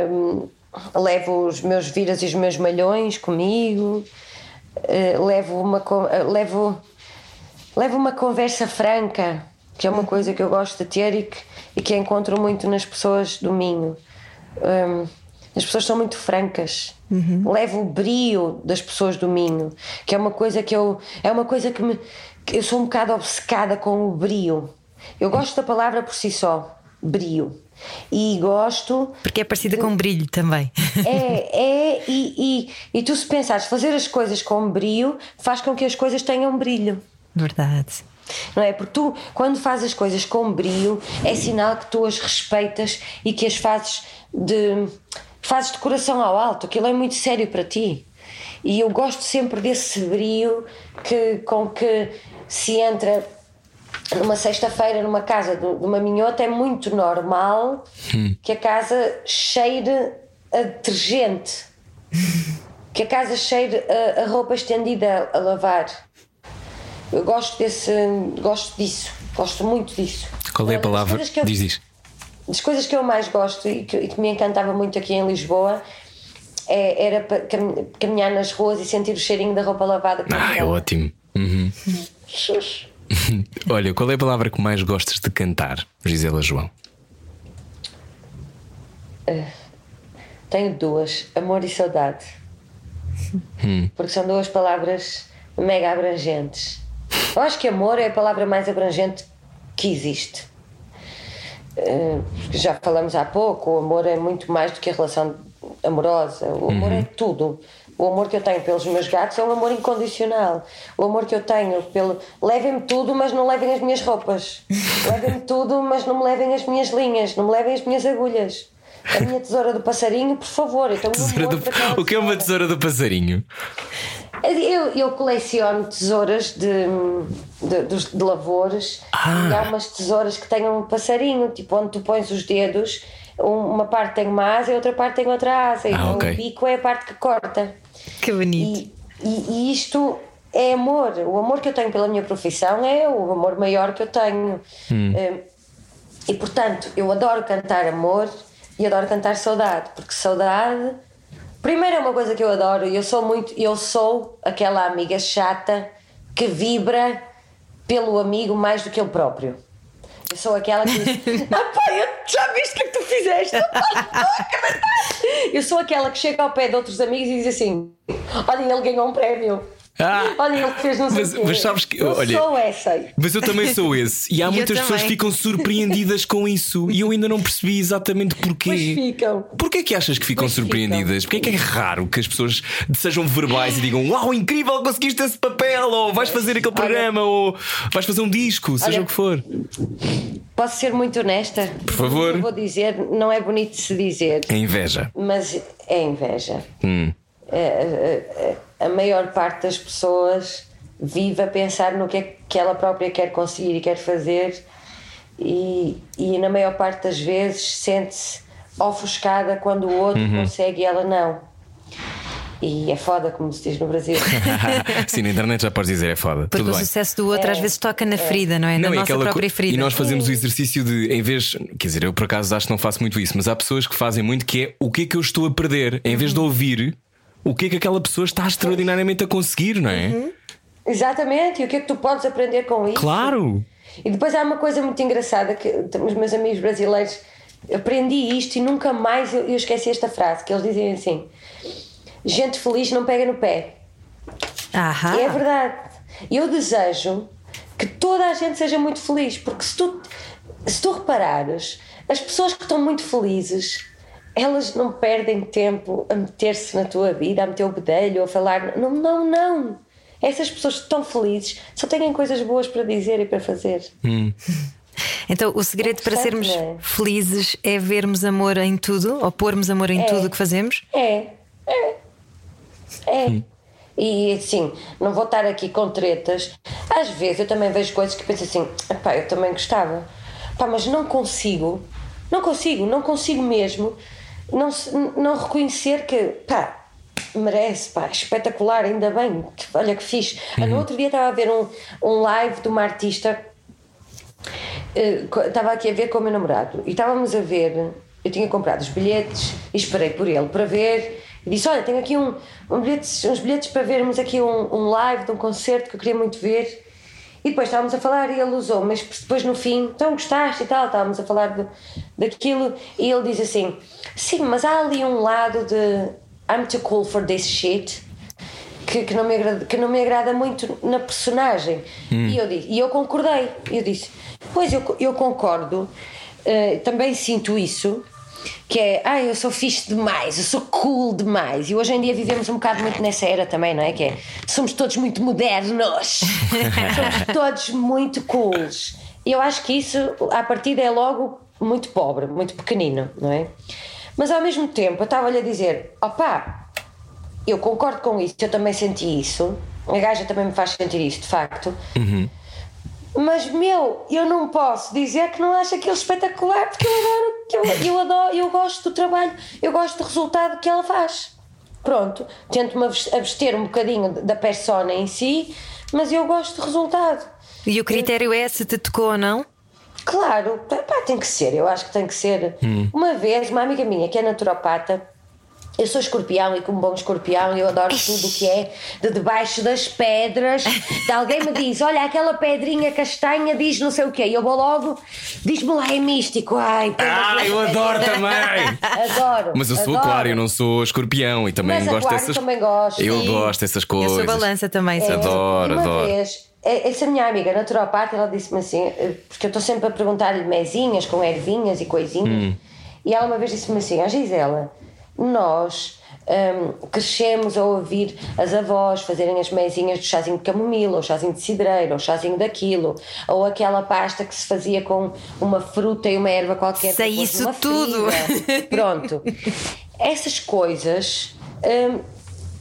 hum, levo os meus viras e os meus malhões comigo, eh, levo, uma, eh, levo, levo uma conversa franca, que é uma coisa que eu gosto de ter e que, e que encontro muito nas pessoas do Minho. Hum, as pessoas são muito francas. Levo o brio das pessoas do Minho, que é uma coisa que eu é uma coisa que me que eu sou um bocado obcecada com o brio. Eu gosto da palavra por si só, brio. E gosto Porque é parecida com brilho também. é, (laughs) é e, e, e tu se pensares fazer as coisas com brio faz com que as coisas tenham brilho. Verdade. Não é? Porque tu, quando fazes as coisas com brio, é sinal que tu as respeitas e que as fazes de, fazes de coração ao alto. Aquilo é muito sério para ti. E eu gosto sempre desse brio que, com que se entra numa sexta-feira numa casa de uma minhota. É muito normal que a casa cheire a detergente, (laughs) que a casa cheire a, a roupa estendida a, a lavar. Eu gosto desse, gosto disso, gosto muito disso. Qual é a palavra? que eu- Diz, diz. Das coisas que eu mais gosto e que, e que me encantava muito aqui em Lisboa é- era caminhar nas ruas e sentir o cheirinho da roupa lavada. Ah, é ótimo. Uhum. (laughs) Olha, qual é a palavra que mais gostas de cantar, Gisela João? Tenho duas, amor e saudade. Porque são duas palavras mega abrangentes. Eu acho que amor é a palavra mais abrangente que existe. Eh, já falamos há pouco, o amor é muito mais do que a relação amorosa. O amor é tudo. O amor que eu tenho pelos meus gatos é um amor incondicional. O amor que eu tenho pelo. Levem-me tudo, mas não levem as minhas roupas. (laughs) Levem-me tudo, mas não me levem as minhas linhas, não me levem as minhas agulhas. a minha tesoura do passarinho, por favor. Então, do- (laughs) O que é uma tesoura do passarinho? Eu, eu coleciono tesouras de, de, dos- de lavores Ah. e há umas tesouras que têm um passarinho, tipo onde tu pões os dedos, um- uma parte tem uma asa e outra parte tem outra asa. então ok. o bico é a parte que corta. Que bonito. E, e- e isto é amor. O amor que eu tenho pela minha profissão é o amor maior que eu tenho. Eh, E portanto, eu adoro cantar amor e adoro cantar saudade, porque saudade, primeiro é uma coisa que eu adoro, e eu sou muito, eu sou aquela amiga chata que vibra pelo amigo mais do que ele próprio. Eu sou aquela que diz: (laughs) Ah, pá, eu já viste o que é que tu fizeste? Eu sou aquela que chega ao pé de outros amigos e diz assim: Olha, ele ganhou um prémio. Ah. Olha, ele fez não sei Mas- mas sabes que- eu olha- sou essa. Mas eu também sou esse. E há (laughs) muitas pessoas que ficam surpreendidas com isso. E eu ainda não percebi exatamente Pois porquê. ficam. Porquê que achas que ficam Pois surpreendidas? Porquê que é raro que as pessoas sejam verbais e digam Uau, incrível, conseguiste esse papel, ou vais fazer aquele programa, ou vais fazer um disco, seja Olha, o que for. Posso ser muito honesta? Por favor. Eu vou dizer, não é bonito de se dizer, É inveja. mas é inveja. Hum. É, a, a- a maior parte das pessoas vive a pensar no que é que ela própria quer conseguir e quer fazer, e, e na maior parte das vezes sente-se ofuscada quando o outro Uhum. consegue e ela não. E é foda, como se diz no Brasil. (laughs) Sim, na internet já podes dizer, é foda. Porque Tudo o bem. sucesso do outro às vezes toca na ferida, não é? Na Não, é nossa própria ferida. E nós fazemos o exercício de, em vez, quer dizer, eu por acaso acho que não faço muito isso, mas há pessoas que fazem muito que é o que é que eu estou a perder, em vez de ouvir o que é que aquela pessoa está extraordinariamente a conseguir, não é? Exatamente, e o que é que tu podes aprender com isso? Claro! E depois há uma coisa muito engraçada que os meus amigos brasileiros aprendi isto e nunca mais eu, eu esqueci esta frase que eles dizem assim: gente feliz não pega no pé. Ahá. E é verdade. Eu desejo que toda a gente seja muito feliz, porque se tu, se tu reparares, as pessoas que estão muito felizes, elas não perdem tempo a meter-se na tua vida, a meter o bedelho, a falar. Não, não, não. Essas pessoas estão felizes só têm coisas boas para dizer e para fazer. Então, o segredo para Interessante, sermos é? felizes é vermos amor em tudo, ou pormos amor em tudo o que fazemos. É, é, é. E assim, não vou estar aqui com tretas. Às vezes eu também vejo coisas que penso assim, pá, eu também gostava, pá, mas não consigo, não consigo, não consigo mesmo não, não reconhecer que, pá, merece, pá, espetacular, ainda bem, olha que fixe. No outro dia estava a ver um, um live de uma artista eh, estava aqui a ver com o meu namorado e estávamos a ver. Eu tinha comprado os bilhetes e esperei por ele para ver. E disse: Olha, tenho aqui um, um bilhetes, uns bilhetes para vermos aqui um, um live de um concerto que eu queria muito ver. E depois estávamos a falar e ele usou, mas depois no fim, então gostaste e tal, estávamos a falar de, daquilo e ele diz assim: Sim, mas há ali um lado de I'm too cool for this shit que, que não me agrada, que não me agrada muito na personagem. E, eu e eu concordei. Eu disse: Pois eu, eu concordo, eh, também sinto isso. Que é, ah, eu sou fixe demais, eu sou cool demais. E hoje em dia vivemos um bocado muito nessa era também, não é? Que é, somos todos muito modernos, (laughs) somos todos muito cools. E eu acho que isso, à partida, é logo muito pobre, muito pequenino, não é? Mas ao mesmo tempo, eu estava-lhe a dizer: opá, eu concordo com isso, eu também senti isso. A gaja também me faz sentir isso, de facto. Mas, meu, eu não posso dizer que não acho aquilo espetacular, porque eu adoro, que eu, eu adoro, eu gosto do trabalho, eu gosto do resultado que ela faz. Pronto, tento-me abs- abster um bocadinho da persona em si, mas eu gosto do resultado. E o critério é se te tocou ou não? Claro, pá, tem que ser, eu acho que tem que ser. Uma vez, uma amiga minha que é naturopata, eu sou escorpião e, como bom escorpião, eu adoro tudo o que é de debaixo das pedras. De alguém me diz: Olha, aquela pedrinha castanha diz não sei o quê. E eu vou logo, diz-me lá, é místico. Ai, Ah, eu adoro também! Adoro. Mas eu sou adoro. aquário, eu não sou escorpião e também Mas gosto dessas também gosto. Eu Sim. gosto dessas Eu coisas. sou balança também, sim. Adoro, E uma adoro. vez, eh, essa minha amiga naturopata, ela disse-me assim, porque eu estou sempre a perguntar-lhe mesinhas com ervinhas e coisinhas, Hum. e ela uma vez disse-me assim: A Gisela, nós hum, crescemos a ouvir as avós fazerem as mesinhas do chazinho de camomila, ou chazinho de cidreira, ou chazinho daquilo, ou aquela pasta que se fazia com uma fruta e uma erva qualquer. Sei de isso tudo. (laughs) Pronto. Essas coisas hum,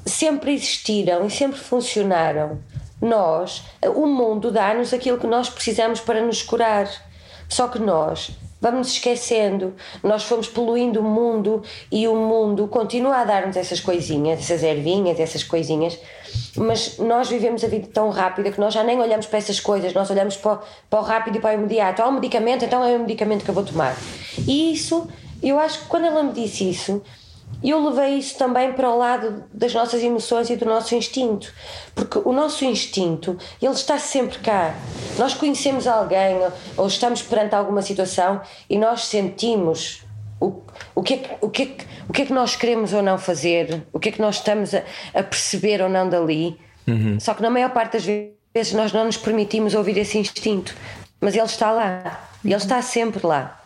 sempre existiram e sempre funcionaram. Nós, o mundo dá-nos aquilo que nós precisamos para nos curar. Só que nós vamos esquecendo, nós fomos poluindo o mundo e o mundo continua a dar-nos essas coisinhas, essas ervinhas, essas coisinhas, mas nós vivemos a vida tão rápida que nós já nem olhamos para essas coisas, nós olhamos para, para o rápido e para o imediato. Há um medicamento, então é o medicamento que eu vou tomar. E isso, eu acho que quando ela me disse isso, eu levei isso também para o lado das nossas emoções e do nosso instinto, porque o nosso instinto ele está sempre cá. Nós conhecemos alguém ou- estamos perante alguma situação e nós sentimos o, o, que é que, o, que é que, o que é que nós queremos ou não fazer, o que é que nós estamos a, a perceber ou não dali. Só que na maior parte das vezes nós não nos permitimos ouvir esse instinto, mas ele está lá, ele está sempre lá.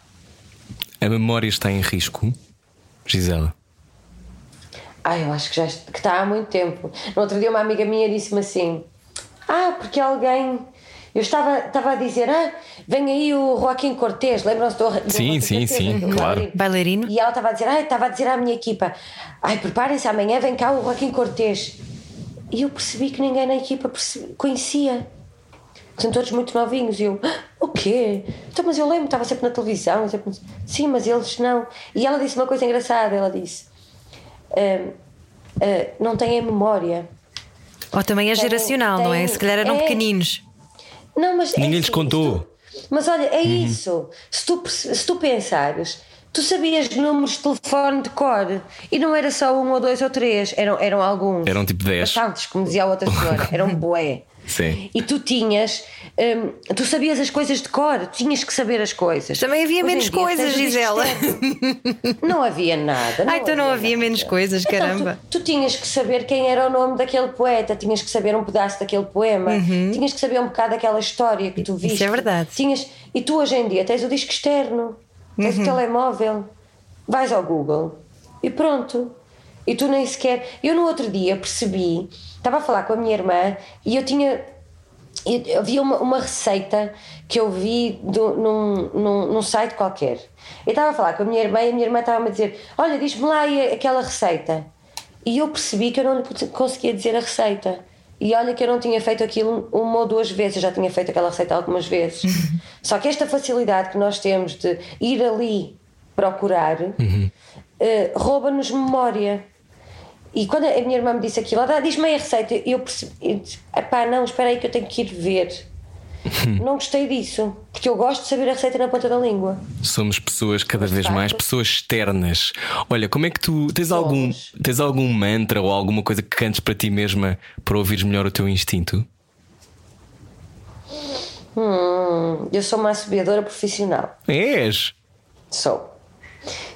A memória está em risco, Gisela. Ah, eu acho que já que está há muito tempo. No outro dia uma amiga minha disse-me assim: Ah, porque alguém. Eu estava, estava a dizer, ah, vem aí o Joaquim Cortês, lembram-se do, do Sim, sim, Cortês, sim, aquele claro. bailarino? Bailarino. E ela estava a dizer, ah, estava a dizer à minha equipa, ai, preparem-se, amanhã vem cá o Joaquim Cortês. E eu percebi que ninguém na equipa perce- conhecia. São todos muito novinhos. E eu, "Ah, o quê? Então, mas eu lembro, estava sempre na televisão. Sempre... Sim, mas eles não. E ela disse uma coisa engraçada: ela disse, "Ah, ah, não têm a memória. Ou também é Tem- geracional, não é? Se calhar eram é. pequeninos. Não, mas é Ninguém lhes assim, contou. mas olha, é isso. Se tu, se tu pensares, tu sabias números de telefone de cor e não era só um ou dois ou três, eram, eram alguns. Eram tipo 10. Bastantes, como dizia a outra senhora, (laughs) eram bué. Sim. E tu tinhas, hum, tu sabias as coisas de cor, tu tinhas que saber as coisas. Também havia Hoje menos dia, coisas, Gisela. Não havia nada. Ai, então não havia nada. menos coisas, Então, caramba. tu, tu tinhas que saber quem era o nome daquele poeta, tinhas que saber um pedaço daquele poema, tinhas que saber um bocado daquela história que tu viste. Uhum. é verdade. Tinhas, e tu hoje em dia tens o disco externo, tens Uhum. o telemóvel, vais ao Google e pronto. E tu nem sequer. Eu no outro dia percebi, estava a falar com a minha irmã e eu tinha. eu- havia uma, uma receita que eu vi do- num, num, num site qualquer. Eu estava a falar com a minha irmã e a minha irmã estava-me a dizer: Olha, diz-me lá aquela receita. E eu percebi que eu não lhe conseguia dizer a receita. E olha que eu não tinha feito aquilo uma ou duas vezes, eu já tinha feito aquela receita algumas vezes. Só que esta facilidade que nós temos de ir ali procurar eh, rouba-nos memória. E quando a minha irmã me disse aquilo, ela diz-me aí a receita, eu percebi, pá, não, espera aí que eu tenho que ir ver. (laughs) não gostei disso, porque eu gosto de saber a receita na ponta da língua. Somos pessoas cada vez mais pessoas externas. Olha, como é que tu tens algum Somos. tens algum mantra ou alguma coisa que cantes para ti mesma para ouvires melhor o teu instinto? Hum, eu sou uma assobiadora profissional. És. Sou.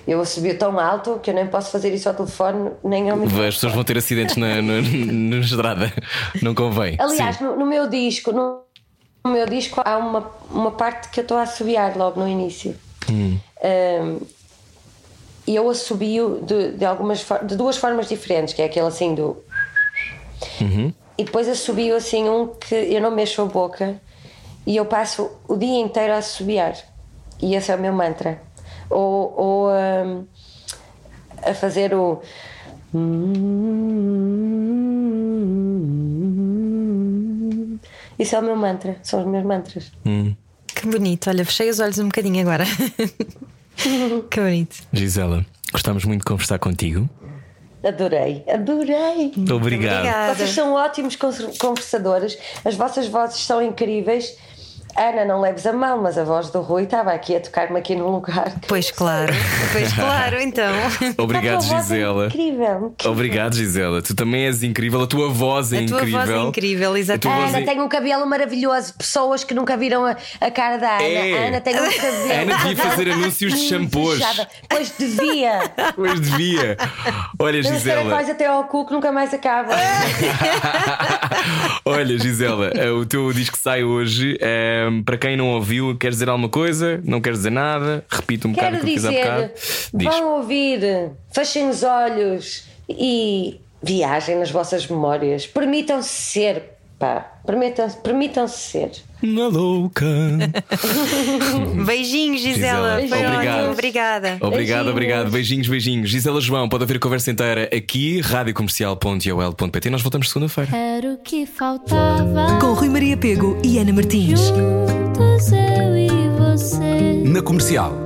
Eu assobio tão alto que eu nem posso fazer isso ao telefone, nem ao microfone. As pessoas vão ter acidentes na, na, na estrada. Não convém. Aliás, no, no meu disco, no, no meu disco há uma, uma parte que eu estou a assobiar logo no início. Hum. Um, e eu assobio de, de, algumas, de duas formas diferentes, que é aquele assim do. Uhum. E depois assobio assim um que eu não mexo a boca e eu passo o dia inteiro a assobiar. E esse é o meu mantra. Ou, ou um, a fazer o. Isso é o meu mantra, são os meus mantras. Que bonito. Olha, fechei os olhos um bocadinho agora. (laughs) que bonito. Gisela, gostamos muito de conversar contigo. Adorei, adorei. Obrigado. Obrigada. Vocês são ótimos conversadores, as vossas vozes são incríveis. Ana, não leves a mal, mas a voz do Rui estava aqui a tocar-me aqui num lugar. Pois claro, pois (laughs) claro, então. Obrigado, A tua voz é Gisela. incrível. Obrigado, Gisela. Tu também és incrível. A tua voz é A tua incrível. voz é incrível, A tua exatamente. voz Ana é- tem um cabelo maravilhoso. Pessoas que nunca viram a, a cara da Ana. É. A Ana tem um cabelo. A Ana devia (laughs) fazer anúncios de shampoos. Pois devia. Pois devia. Olha, Os Gisela. caracóis até ao cu que nunca mais acaba. (laughs) Olha, Gisela, eh, o teu disco sai hoje. Para quem não ouviu, queres dizer alguma coisa? Não queres dizer nada? Repita um bocado Quero o que fiz há dizer, bocado. Diz. vão ouvir, fechem os olhos, e viajem nas vossas memórias. Permitam-se ser, pá. Permitam-se permitam ser. Na louca. (laughs) Beijinhos, Gisela. Gisela, Foi obrigado. ótimo. Obrigada. Obrigado, Beijinhos. obrigado. Beijinhos, beijinhos. Gisela João, pode ouvir a conversa inteira aqui, radiocomercial.ol.pt. Nós voltamos segunda-feira. Era o que faltava. Com Rui Maria Pego e Ana Martins. Juntos eu e você. Na comercial.